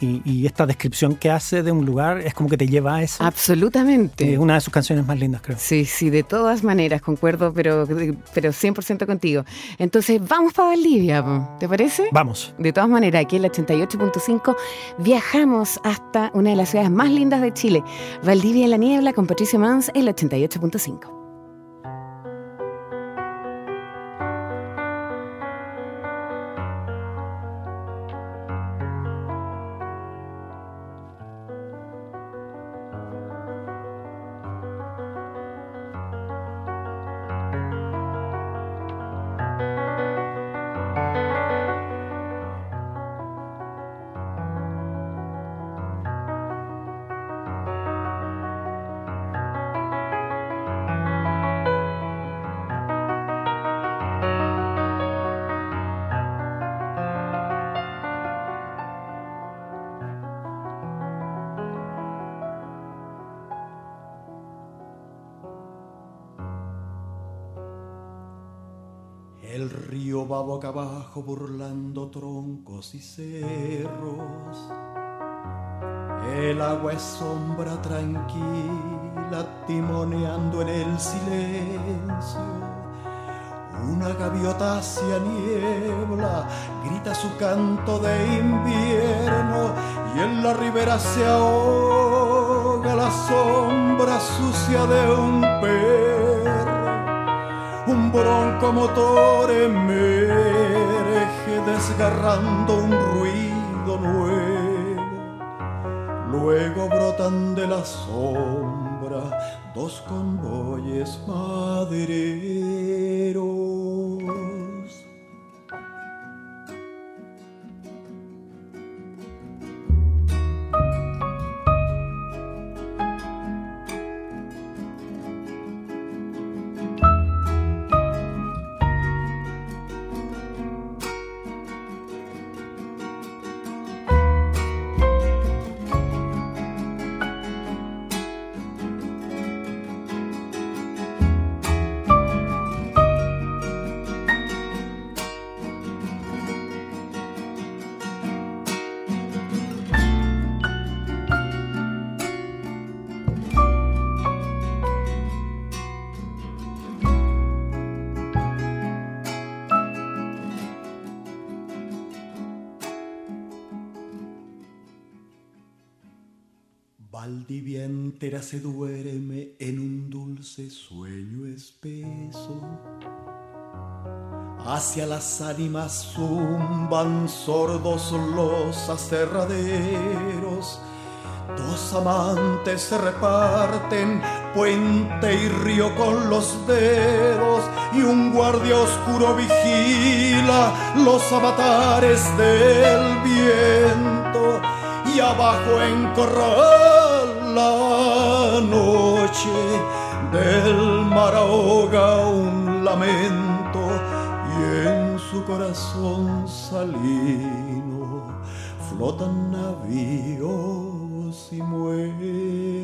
y- y esta descripción que hace de un lugar es como que te lleva a eso. Absolutamente. Es una de sus canciones más lindas, creo. Sí, sí, de todas maneras, concuerdo, pero, pero 100% contigo. Entonces, vamos para Valdivia, ¿te parece? Vamos. De todas maneras, aquí en la 88.5 viajamos hasta una de las ciudades más lindas de Chile, Valdivia en la niebla, con Patricio Mans en la 88.5. boca abajo burlando troncos y cerros. El agua es sombra tranquila, timoneando en el silencio. Una gaviota hacia niebla grita su canto de invierno y en la ribera se ahoga la sombra sucia de un perro. Un bronco motor emerge desgarrando un ruido nuevo. Luego brotan de la sombra dos convoyes madereros. Se duerme en un dulce sueño espeso. Hacia las ánimas zumban sordos los aserraderos. Dos amantes se reparten puente y río con los dedos y un guardia oscuro vigila los avatares del viento y abajo en corral corazón salino flotan navíos y muertos.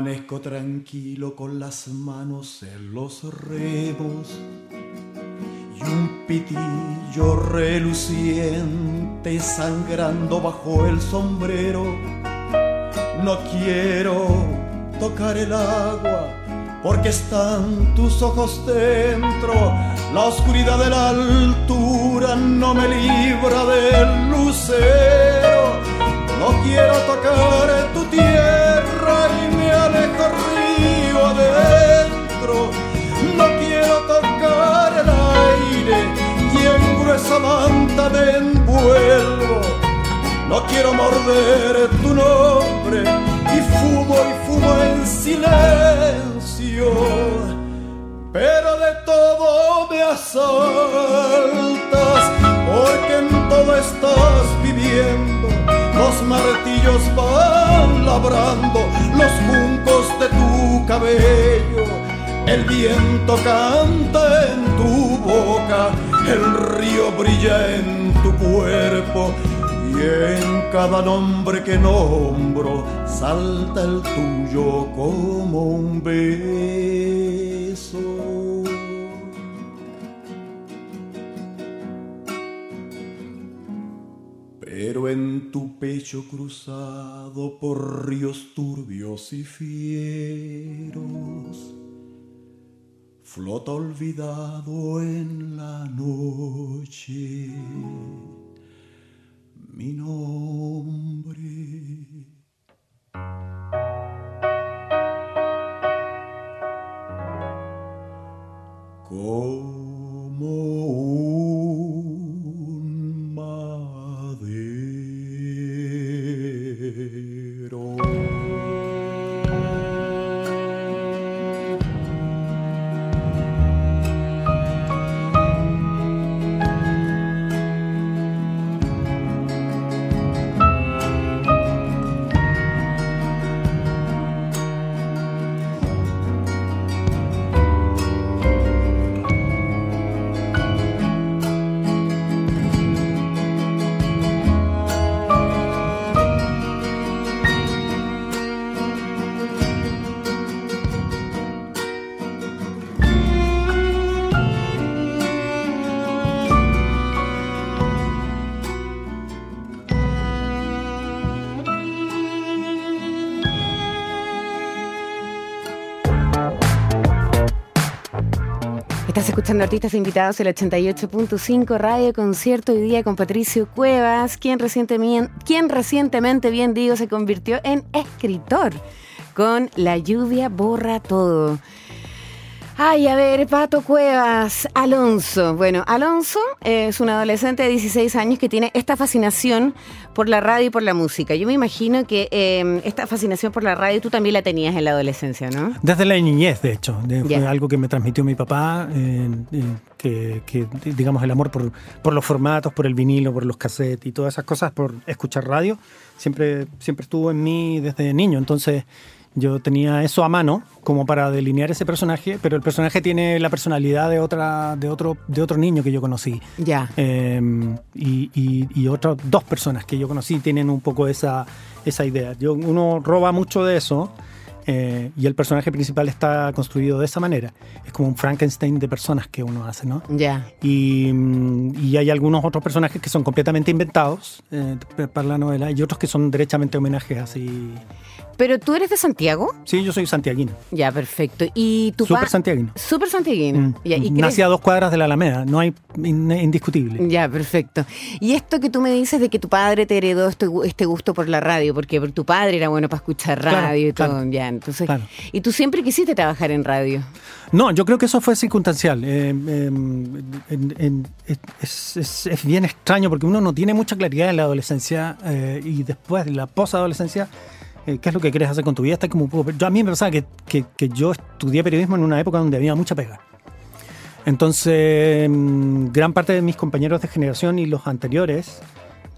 Permanezco tranquilo con las manos en los remos y un pitillo reluciente sangrando bajo el sombrero. No quiero tocar el agua porque están tus ojos dentro. La oscuridad de la altura no me libra del lucero. No quiero tocar No quiero morder tu nombre y fumo y fumo en silencio. Pero de todo me asaltas, porque en todo estás viviendo. Los martillos van labrando los juncos de tu cabello. El viento canta en tu boca, el río brilla en tu cuerpo. En cada nombre que nombro salta el tuyo como un beso. Pero en tu pecho cruzado por ríos turbios y fieros, flota olvidado en la noche mi nombre. Como Estás escuchando artistas invitados el 88.5 Radio Concierto hoy día con Patricio Cuevas, quien recientemente, quien recientemente, bien digo, se convirtió en escritor con La lluvia borra todo. Ay, a ver, Pato Cuevas, Alonso. Bueno, Alonso es un adolescente de 16 años que tiene esta fascinación por la radio y por la música. Yo me imagino que eh, esta fascinación por la radio tú también la tenías en la adolescencia, ¿no? Desde la niñez, de hecho. De- Fue Ya. algo que me transmitió mi papá, eh, eh, que, que, digamos, el amor por, por los formatos, por el vinilo, por los cassettes y todas esas cosas, por escuchar radio, siempre, siempre estuvo en mí desde niño. Entonces yo tenía eso a mano como para delinear ese personaje, pero el personaje tiene la personalidad de, otra, de, otro, de otro niño que yo conocí. Ya. Eh, y y, y otras dos personas que yo conocí tienen un poco esa, esa idea. Yo, uno roba mucho de eso eh, y el personaje principal está construido de esa manera. Es como un Frankenstein de personas que uno hace, ¿no? Ya. Y, y hay algunos otros personajes que son completamente inventados eh, para la novela y otros que son derechamente homenajes así. Pero tú eres de Santiago. Sí, yo soy santiaguino. Ya, perfecto. ¿Y tu Súper santiaguino. Súper santiaguino. Mm. Ya, ¿y crees- Nací a dos cuadras de la Alameda, no hay in- indiscutible. Ya, perfecto. Y esto que tú me dices de que tu padre te heredó este, este gusto por la radio, porque tu padre era bueno para escuchar Claro, radio y todo, claro. ya, entonces... Claro. Y tú siempre quisiste trabajar en radio. No, yo creo que eso fue circunstancial. Eh, eh, en- en- es, es- es bien extraño porque uno no tiene mucha claridad en la adolescencia eh, y después de la posadolescencia, eh, ¿qué es lo que quieres hacer con tu vida? Está como un poco, yo, a mí me pasaba que, que- que yo estudié periodismo en una época donde había mucha pega. Entonces, mm, gran parte de mis compañeros de generación y los anteriores,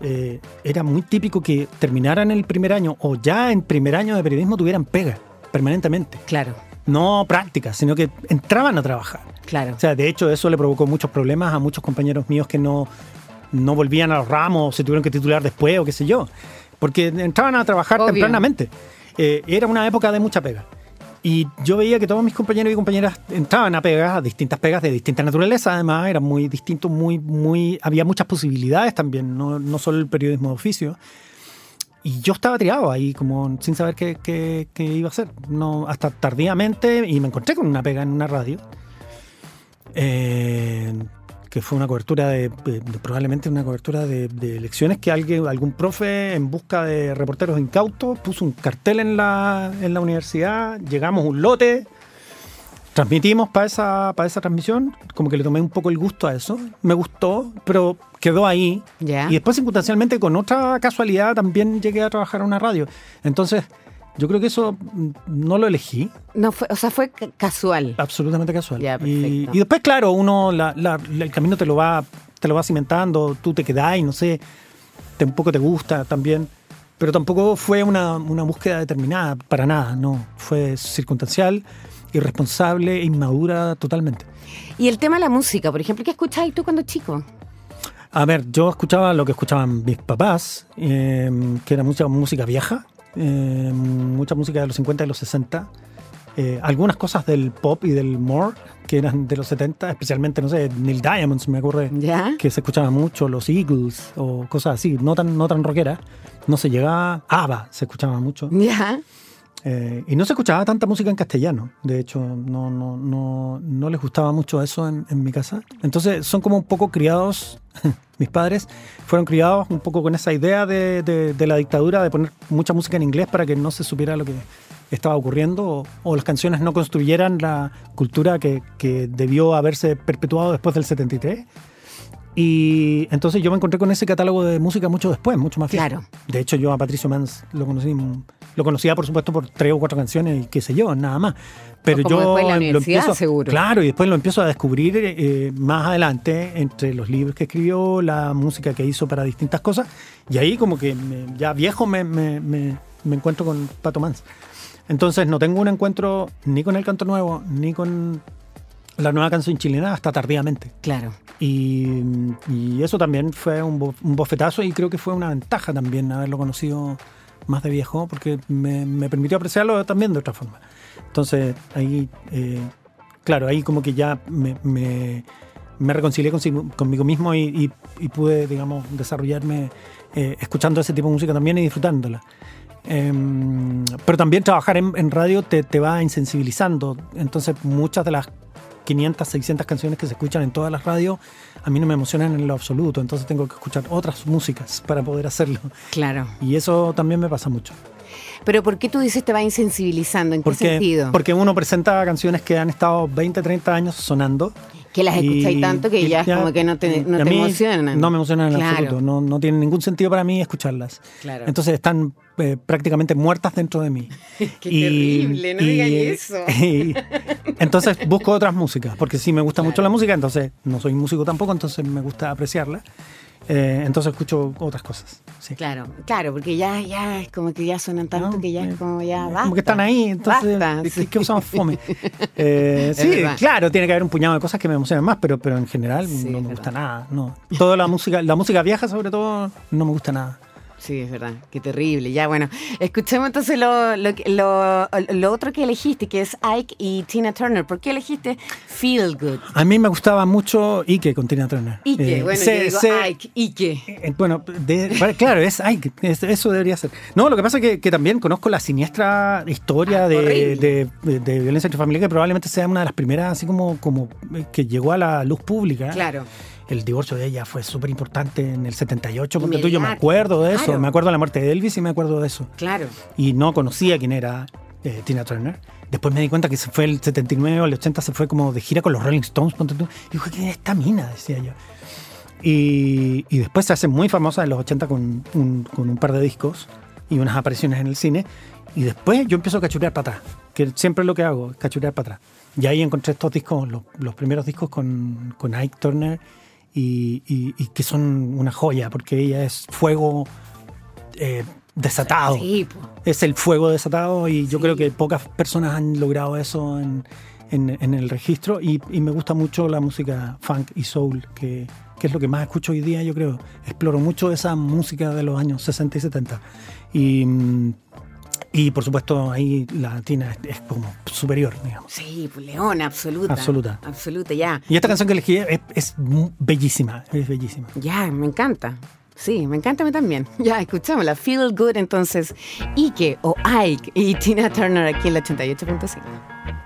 eh, era muy típico que terminaran el primer año o ya en primer año de periodismo tuvieran pega permanentemente Claro, no prácticas, sino que entraban a trabajar. claro. O sea, de hecho, eso le provocó muchos problemas a muchos compañeros míos que no, no volvían a los ramos, se tuvieron que titular después o qué sé yo, porque entraban a trabajar Obvio. tempranamente. eh, era una época de mucha pega. Y yo veía que todos mis compañeros y compañeras entraban a pegas, a distintas pegas de distinta naturaleza, además, eran muy distintos, muy, muy, había muchas posibilidades también, no, no solo el periodismo de oficio. Y yo estaba triado ahí, como sin saber qué, qué- qué iba a hacer. No, hasta tardíamente, y me encontré con una pega en una radio. eh, que fue una cobertura de, probablemente una cobertura de, de elecciones que alguien, algún profe en busca de reporteros incautos puso un cartel en la, en la universidad, llegamos un lote, transmitimos para esa, para esa transmisión, como que le tomé un poco el gusto a eso, me gustó, pero quedó ahí. Ya. Y después, circunstancialmente, con otra casualidad, también llegué a trabajar en una radio. Entonces, yo creo que eso mm, no lo elegí, No fue, o sea, fue ca- casual. absolutamente casual. Ya, y, y después, claro, uno, la- la- el camino te lo va te lo va cimentando, tú te quedás y no sé, te, un poco te gusta también. Pero tampoco fue una, una búsqueda determinada, para nada, no. Fue circunstancial, irresponsable, inmadura totalmente. Y el tema de la música, por ejemplo, ¿qué escuchabas tú cuando chico? A ver, yo escuchaba lo que escuchaban mis papás, eh, que era mucha música vieja, eh, mucha música de los 50 y los 60, eh, algunas cosas del pop y del more, que eran de los 70, especialmente, no sé, Neil Diamonds, me ocurre ¿Ya? que se escuchaba mucho, los Eagles o cosas así, no tan, no tan rockera. No se llegaba, ABBA se escuchaba mucho. ¿Ya? Eh, y no se escuchaba tanta música en castellano. De hecho, no, no, no, no les gustaba mucho eso en, en mi casa. Entonces, son como un poco criados, mis padres fueron criados un poco con esa idea de, de- de la dictadura, de poner mucha música en inglés para que no se supiera lo que estaba ocurriendo o, o las canciones no construyeran la cultura que, que debió haberse perpetuado después del 73. Y entonces yo me encontré con ese catálogo de música mucho después, mucho más. Claro. De hecho, yo a Patricio Mans lo conocí, lo conocía por supuesto por tres o cuatro canciones y qué sé yo, nada más. Pero Como yo la lo empiezo, seguro. claro, y después lo empiezo a descubrir eh, más adelante entre los libros que escribió, la música que hizo para distintas cosas, y ahí como que me- ya viejo me, me- me- me encuentro con Pato Mans. Entonces no tengo un encuentro ni con el canto nuevo, ni con la nueva canción chilena hasta tardíamente. Claro. Y, y eso también fue un, bo- un bofetazo y creo que fue una ventaja también haberlo conocido más de viejo porque me, me permitió apreciarlo también de otra forma. Entonces ahí, eh, claro, ahí como que ya me, me- me reconcilié consigo- conmigo mismo y, y- y pude, digamos, desarrollarme eh, escuchando ese tipo de música también y disfrutándola. Em, pero también trabajar en, en radio te, te va insensibilizando. Entonces muchas de las 500, 600 canciones que se escuchan en todas las radios a mí no me emocionan en lo absoluto. Entonces tengo que escuchar otras músicas para poder hacerlo. Claro. Y eso también me pasa mucho. Pero ¿por qué tú dices te va insensibilizando? ¿En qué sentido? porque uno presenta canciones que han estado 20, 30 años sonando. Que las escucháis y- tanto que y ya es como que no te, no y emocionan. No me emocionan en Claro. absoluto. No, no tiene ningún sentido para mí escucharlas. Claro. Entonces están eh, prácticamente muertas dentro de mí. Qué terrible, no digas eso. y- entonces busco otras músicas, porque sí me gusta mucho la música, entonces no soy músico tampoco, entonces me gusta apreciarla. Eh, entonces escucho otras cosas. sí. Claro, claro, porque ya, ya es como que ya suenan tanto ¿no? que ya es como ya basta. Como que están ahí, entonces, Basta, ¿qué, qué usamos fome? Eh, sí, verdad. claro, tiene que haber un puñado de cosas que me emocionan más, pero, pero en general Sí, no me gusta nada. No. Toda la música, la música vieja sobre todo, no me gusta nada. Sí, es verdad, qué terrible. Ya, bueno, escuchemos entonces lo, lo, lo, lo otro que elegiste, que es Ike y Tina Turner. ¿Por qué elegiste Feel Good? A mí me gustaba mucho Ike con Tina Turner. Ike, Eh, bueno, sé- yo digo Ike, Ike. Eh, Bueno, de- bueno, claro, es, Ike, es- eso debería ser. No, lo que pasa es que, que también conozco la siniestra historia Ah, de, de- de- violencia intrafamiliar, que probablemente sea una de las primeras, así como, como eh, que llegó a la luz pública. Claro. El divorcio de ella fue súper importante en el 78, porque tú yo me acuerdo de eso, claro. me acuerdo de la muerte de Elvis y me acuerdo de eso. Claro. Y no conocía quién era eh, Tina Turner. Después me di cuenta que se fue el 79 o el 80, se fue como de gira con los Rolling Stones. ponte tú. Y dije, ¿quién es esta mina? Decía yo. Y, y después se hace muy famosa en los 80 con un, con un par de discos y unas apariciones en el cine. Y después yo empiezo a cachurear para atrás, que siempre es lo que hago, cachurear para atrás. Y ahí encontré estos discos, los, los primeros discos con, con Ike Turner, y, y- y que son una joya, porque ella es fuego eh, desatado. Sí. Es el fuego desatado y yo creo que pocas personas han logrado eso en, en- en el registro y, y me gusta mucho la música funk y soul, que, que es lo que más escucho hoy día, yo creo. Exploro mucho esa música de los años 60 y 70. Y, mm, Y por supuesto ahí la Tina es, como superior, digamos. Sí, pues leona, absoluta. Absoluta. Absoluta, ya. Y esta canción que elegí es, es bellísima, es bellísima. Ya, me encanta. Sí, me encanta a mí también. Ya, escuchámosla. Feel Good, entonces. Ike o Ike y Tina Turner aquí en la 88.5.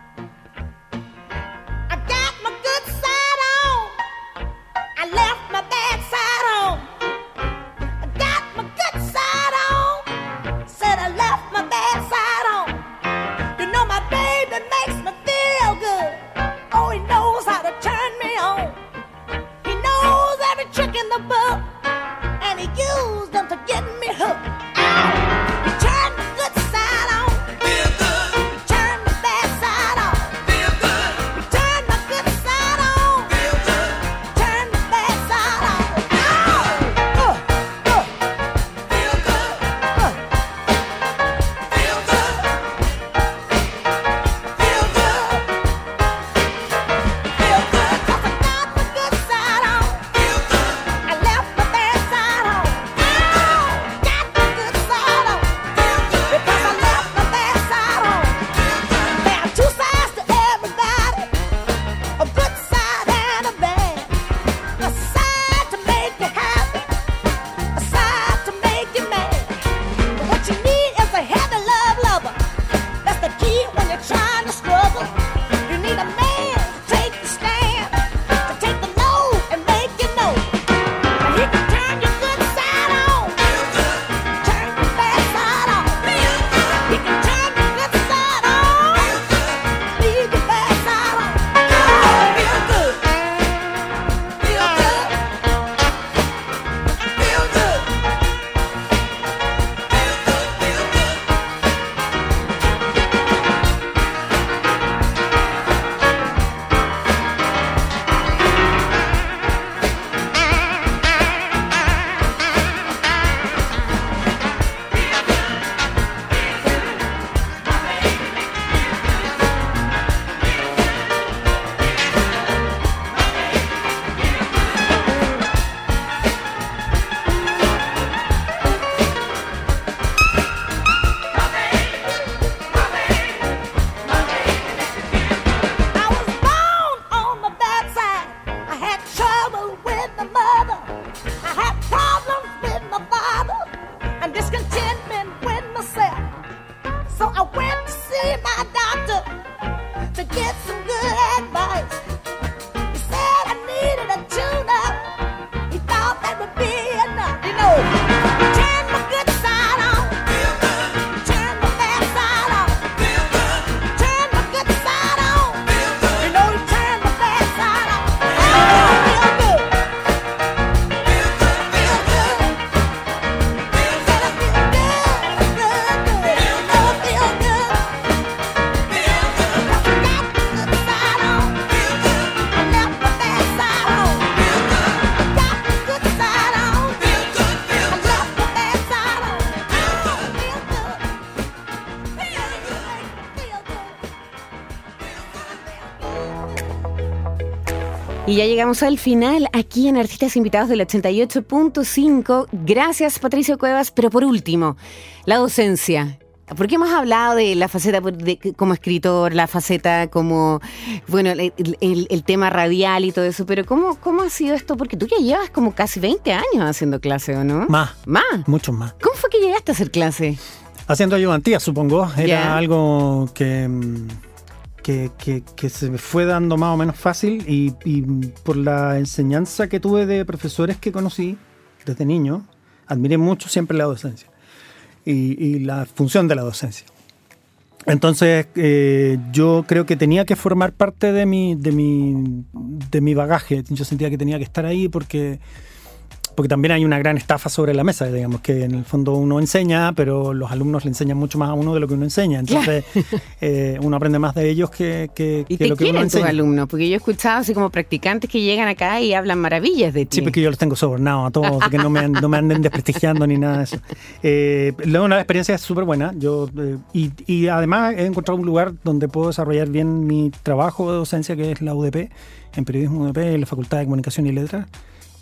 Y ya llegamos al final aquí en Artistas Invitados del 88.5. Gracias, Patricio Cuevas. Pero por último, la docencia. Porque hemos hablado de la faceta de- como escritor, la faceta como, bueno, el, el- el tema radial y todo eso, pero ¿cómo, ¿cómo ha sido esto? Porque tú ya llevas como casi 20 años haciendo clase, ¿o no? Más, ¿Más? muchos más. ¿Cómo fue que llegaste a hacer clase? Haciendo ayudantía, supongo. Era algo que, mm, que, se me fue dando más o menos fácil y, por la enseñanza que tuve de profesores que conocí desde niño, admiré mucho siempre la docencia y, y la función de la docencia. Entonces, eh, yo creo que tenía que formar parte de mi, de, mi, de mi bagaje. Yo sentía que tenía que estar ahí porque porque también hay una gran estafa sobre la mesa, digamos, que en el fondo uno enseña, pero los alumnos le enseñan mucho más a uno de lo que uno enseña. Entonces, eh, uno aprende más de ellos que, que, ¿Y que lo que uno quieren tus enseña. alumnos? Porque yo he escuchado así como practicantes que llegan acá y hablan maravillas de ti. Sí, porque yo los tengo sobornados a todos, que no me, no me anden desprestigiando ni nada de eso. Eh, luego, la experiencia es súper buena. Yo, eh, y, y además he encontrado un lugar donde puedo desarrollar bien mi trabajo de docencia, que es la UDP, en periodismo UDP, en la Facultad de Comunicación y Letras,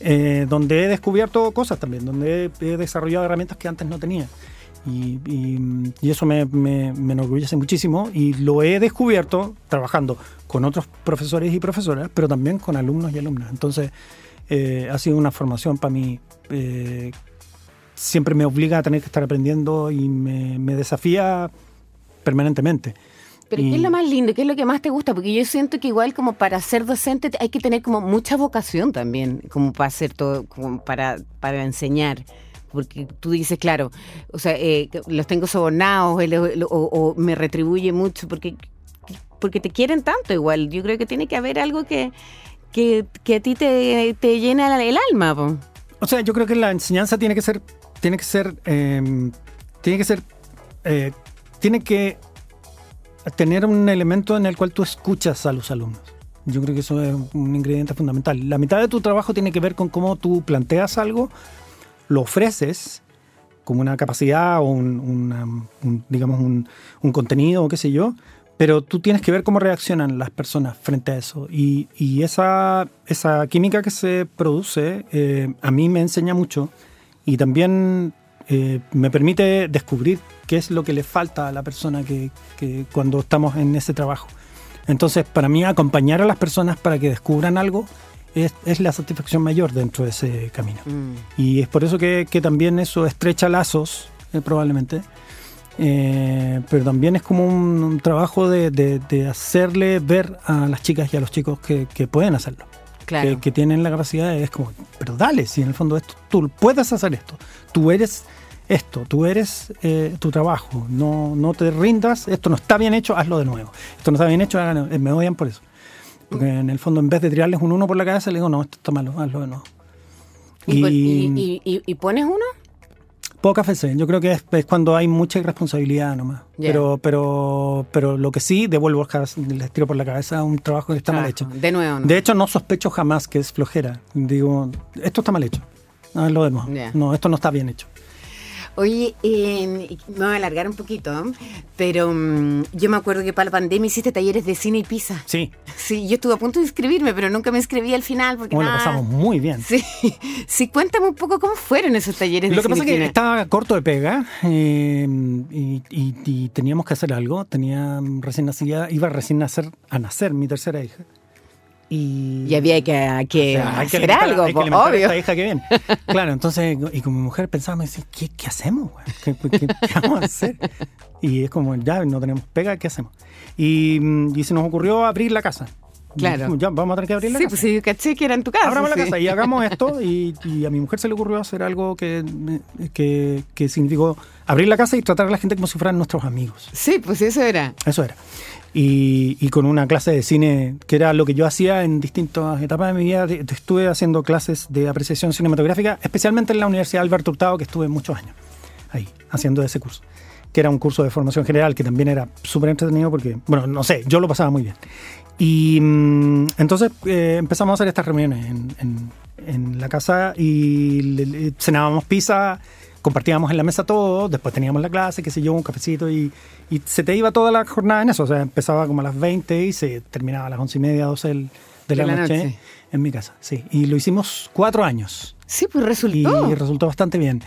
eh, donde he descubierto cosas también, donde he, desarrollado herramientas que antes no tenía. Y, y- y eso me, me- me enorgullece muchísimo y lo he descubierto trabajando con otros profesores y profesoras, pero también con alumnos y alumnas. Entonces, eh, ha sido una formación para mí. eh, siempre me obliga a tener que estar aprendiendo y me, me desafía permanentemente. Pero Y- ¿qué es lo más lindo? ¿Qué es lo que más te gusta? Porque yo siento que igual como para ser docente hay que tener como mucha vocación también, como para hacer todo, como para, para enseñar. Porque tú dices, claro, o sea, eh, los tengo sobornados el- el- o, o me retribuye mucho porque, porque te quieren tanto igual. Yo creo que tiene que haber algo que, que, que a ti te, te llena el alma. po. O sea, yo creo que la enseñanza tiene que ser, tiene que ser, eh, tiene que ser, eh, tiene que tener un elemento en el cual tú escuchas a los alumnos. Yo creo que eso es un ingrediente fundamental. La mitad de tu trabajo tiene que ver con cómo tú planteas algo, lo ofreces como una capacidad o un, una- un, digamos un, un contenido o qué sé yo, pero tú tienes que ver cómo reaccionan las personas frente a eso. Y, y esa, esa química que se produce eh, a mí me enseña mucho y también eh, me permite descubrir qué es lo que le falta a la persona que, que cuando estamos en ese trabajo. Entonces, para mí, acompañar a las personas para que descubran algo es, es la satisfacción mayor dentro de ese camino. Y es por eso que, que también eso estrecha lazos, eh, probablemente. Eh, pero también es como un, un trabajo de, de- de hacerle ver a las chicas y a los chicos que, que pueden hacerlo. Claro. Que, que tienen la capacidad, es como, pero dale, si en el fondo esto, tú puedes hacer esto, tú eres esto, tú eres eh, tu trabajo, no, no te rindas, esto no está bien hecho, hazlo de nuevo. Esto no está bien hecho, háganlo. Eh, me odian por eso. Porque en el fondo, en vez de tirarles un uno por la cabeza, le digo, no, esto está malo, hazlo de nuevo. ¿Y, pon- y- y- y- y pones uno? Poca fe, yo creo que es, es cuando hay mucha irresponsabilidad nomás. Ya. Pero, pero, pero lo que sí, devuelvo, les tiro por la cabeza un trabajo que está mal hecho. De nuevo, ¿no? De hecho, no sospecho jamás que es flojera. Digo, esto está mal hecho. De nuevo. Ya. No, esto no está bien hecho. Oye, eh, me voy a alargar un poquito, pero mm, yo me acuerdo que para la pandemia hiciste talleres de cine y pizza. Sí, Sí, yo estuve a punto de inscribirme, pero nunca me inscribí al final porque bueno, lo pasamos muy bien. Sí, sí, cuéntame un poco cómo fueron esos talleres de Lo que cine pasa es que cine. estaba corto de pega eh, y, y- y teníamos que hacer algo. Tenía recién nacida, iba recién nacer, a nacer mi tercera hija. Y, Y había que, que O sea, que hacer alimentar- algo, hay que po, alimentar a obvio. esta hija que viene. Claro, entonces, y con mi mujer pensaba, me decía, ¿qué, qué hacemos? ¿Qué, qué- qué vamos a hacer? Y es como, ya no tenemos pega, ¿qué hacemos? Y, mm, y se nos ocurrió abrir la casa. Claro. ya, vamos a tener que abrir la Sí, casa. pues sí, caché que era en tu casa. Abramos sí. la casa y hagamos esto. Y, y a mi mujer se le ocurrió hacer algo que, que, que significó abrir la casa y tratar a la gente como si fueran nuestros amigos. Sí, pues eso era. Eso era. Y, y con una clase de cine, que era lo que yo hacía en distintas etapas de mi vida. Estuve haciendo clases de apreciación cinematográfica, especialmente en la Universidad Alberto Hurtado, que estuve muchos años ahí, haciendo ese curso. Que era un curso de formación general, que también era súper entretenido porque, bueno, no sé, yo lo pasaba muy bien. Y mm, entonces eh, empezamos a hacer estas reuniones en, en- en la casa y le- le- cenábamos pizza, compartíamos en la mesa todo, después teníamos la clase, qué sé yo, un cafecito y, y se te iba toda la jornada en eso. O sea, empezaba como a las 20 y se terminaba a las 11 y media, 12 del- de, la, la noche, noche. en mi casa. Sí, y lo hicimos cuatro años Sí, pues y resultó. resultó bastante bien.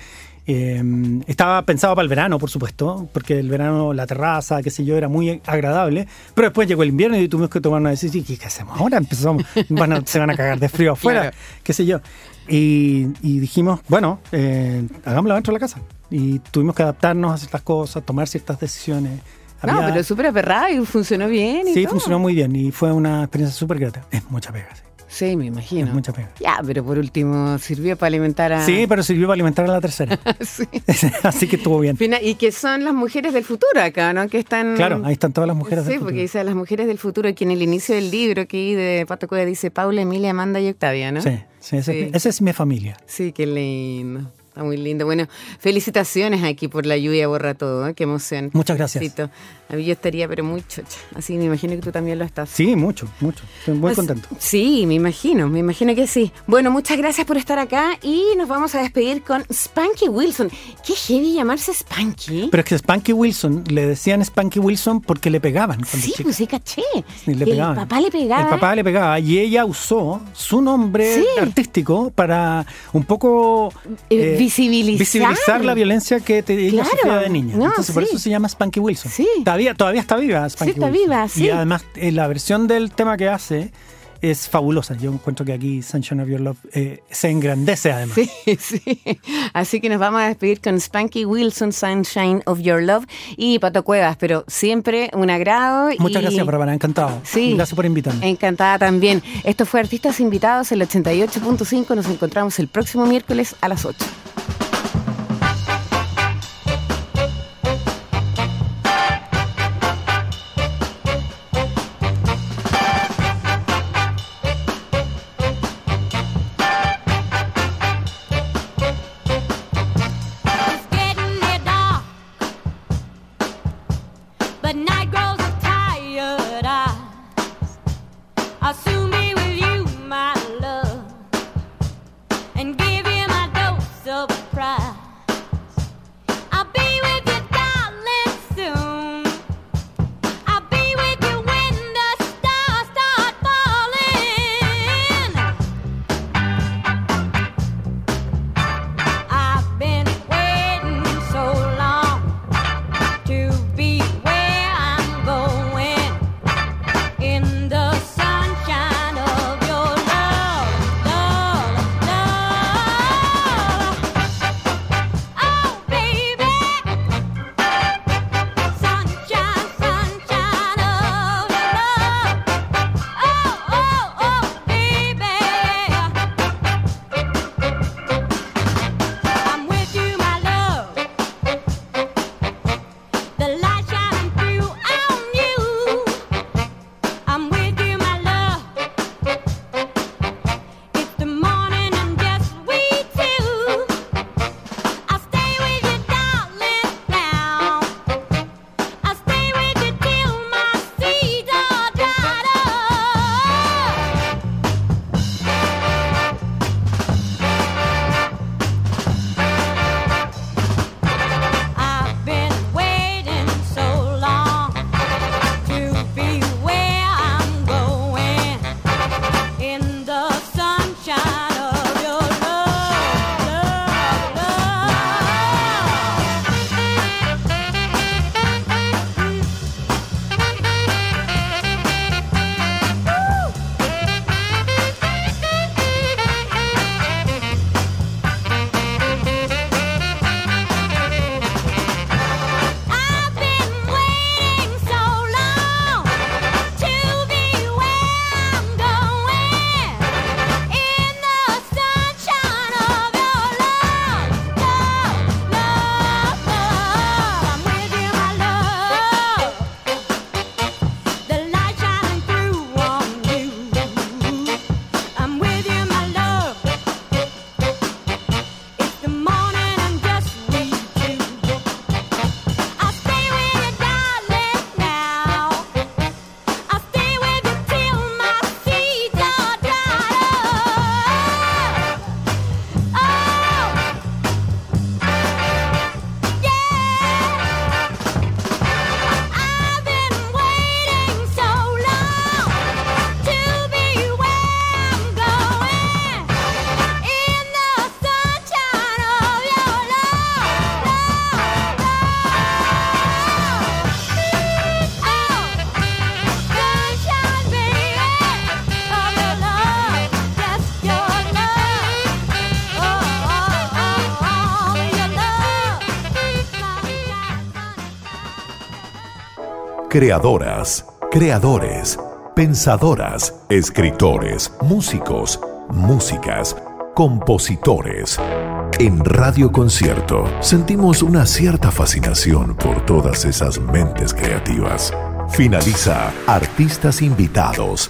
Eh, estaba pensado para el verano, por supuesto, porque el verano, la terraza, qué sé yo, era muy agradable. Pero después llegó el invierno y tuvimos que tomar una decisión. ¿Qué, hacemos ahora? Empezamos, van a- se van a cagar de frío afuera, Claro. qué sé yo. Y, y dijimos, bueno, eh, hagámoslo dentro de la casa. Y tuvimos que adaptarnos a ciertas cosas, tomar ciertas decisiones. No, Había- pero súper aperrado y funcionó bien. Y sí, todo. funcionó muy bien y fue una experiencia súper grata. Es mucha pega, sí. Sí, me imagino. Es mucha pega. Ya, pero por último sirvió para alimentar a. Sí, pero sirvió para alimentar a la tercera. Sí. Así que estuvo bien. Y que son las mujeres del futuro acá, ¿no? Que están. Claro, ahí están todas las mujeres Sí, del porque futuro. dice las mujeres del futuro, que en el inicio del libro aquí de Pato Cueva dice Paula, Emilia, Amanda y Octavia, ¿no? Sí, sí, Sí. Es, esa es mi familia. Sí, qué lindo. Está muy lindo. Bueno, felicitaciones aquí por la lluvia borra todo, ¿eh? qué emoción. Muchas gracias. Felicito. A mí yo estaría, pero muy chocha. Así me imagino que tú también lo estás. Sí, mucho, mucho. Estoy muy Pues, contento. Sí, me imagino, me imagino que sí. Bueno, muchas gracias por estar acá y nos vamos a despedir con Spanky Wilson. Qué heavy llamarse Spanky. Pero es que Spanky Wilson, le decían Spanky Wilson porque le pegaban sí, chica. pues sí, caché. Sí, le el papá le pegaba. El papá le pegaba y ella usó su nombre Sí. artístico para un poco Eh, eh, visibilizar. visibilizar la violencia que te, ella Claro. sufría de niña. No, Entonces, por sí. eso se llama Spanky Wilson. Sí. Todavía, todavía está viva Spanky está Wilson. viva, sí. Y además, eh, la versión del tema que hace es fabulosa. Yo encuentro que aquí Sunshine of Your Love eh, se engrandece además. Sí, sí. Así que nos vamos a despedir con Spanky Wilson, Sunshine of Your Love y Pato Cuevas, pero siempre un agrado. Muchas y- gracias, Bárbara. Encantado. Sí. Gracias por invitarme. Encantada también. Esto fue Artistas Invitados, el 88.5. Nos encontramos el próximo miércoles a las 8. Creadoras, creadores, pensadoras, escritores, músicos, músicas, compositores. En Radio Concierto sentimos una cierta fascinación por todas esas mentes creativas. Finaliza Artistas Invitados,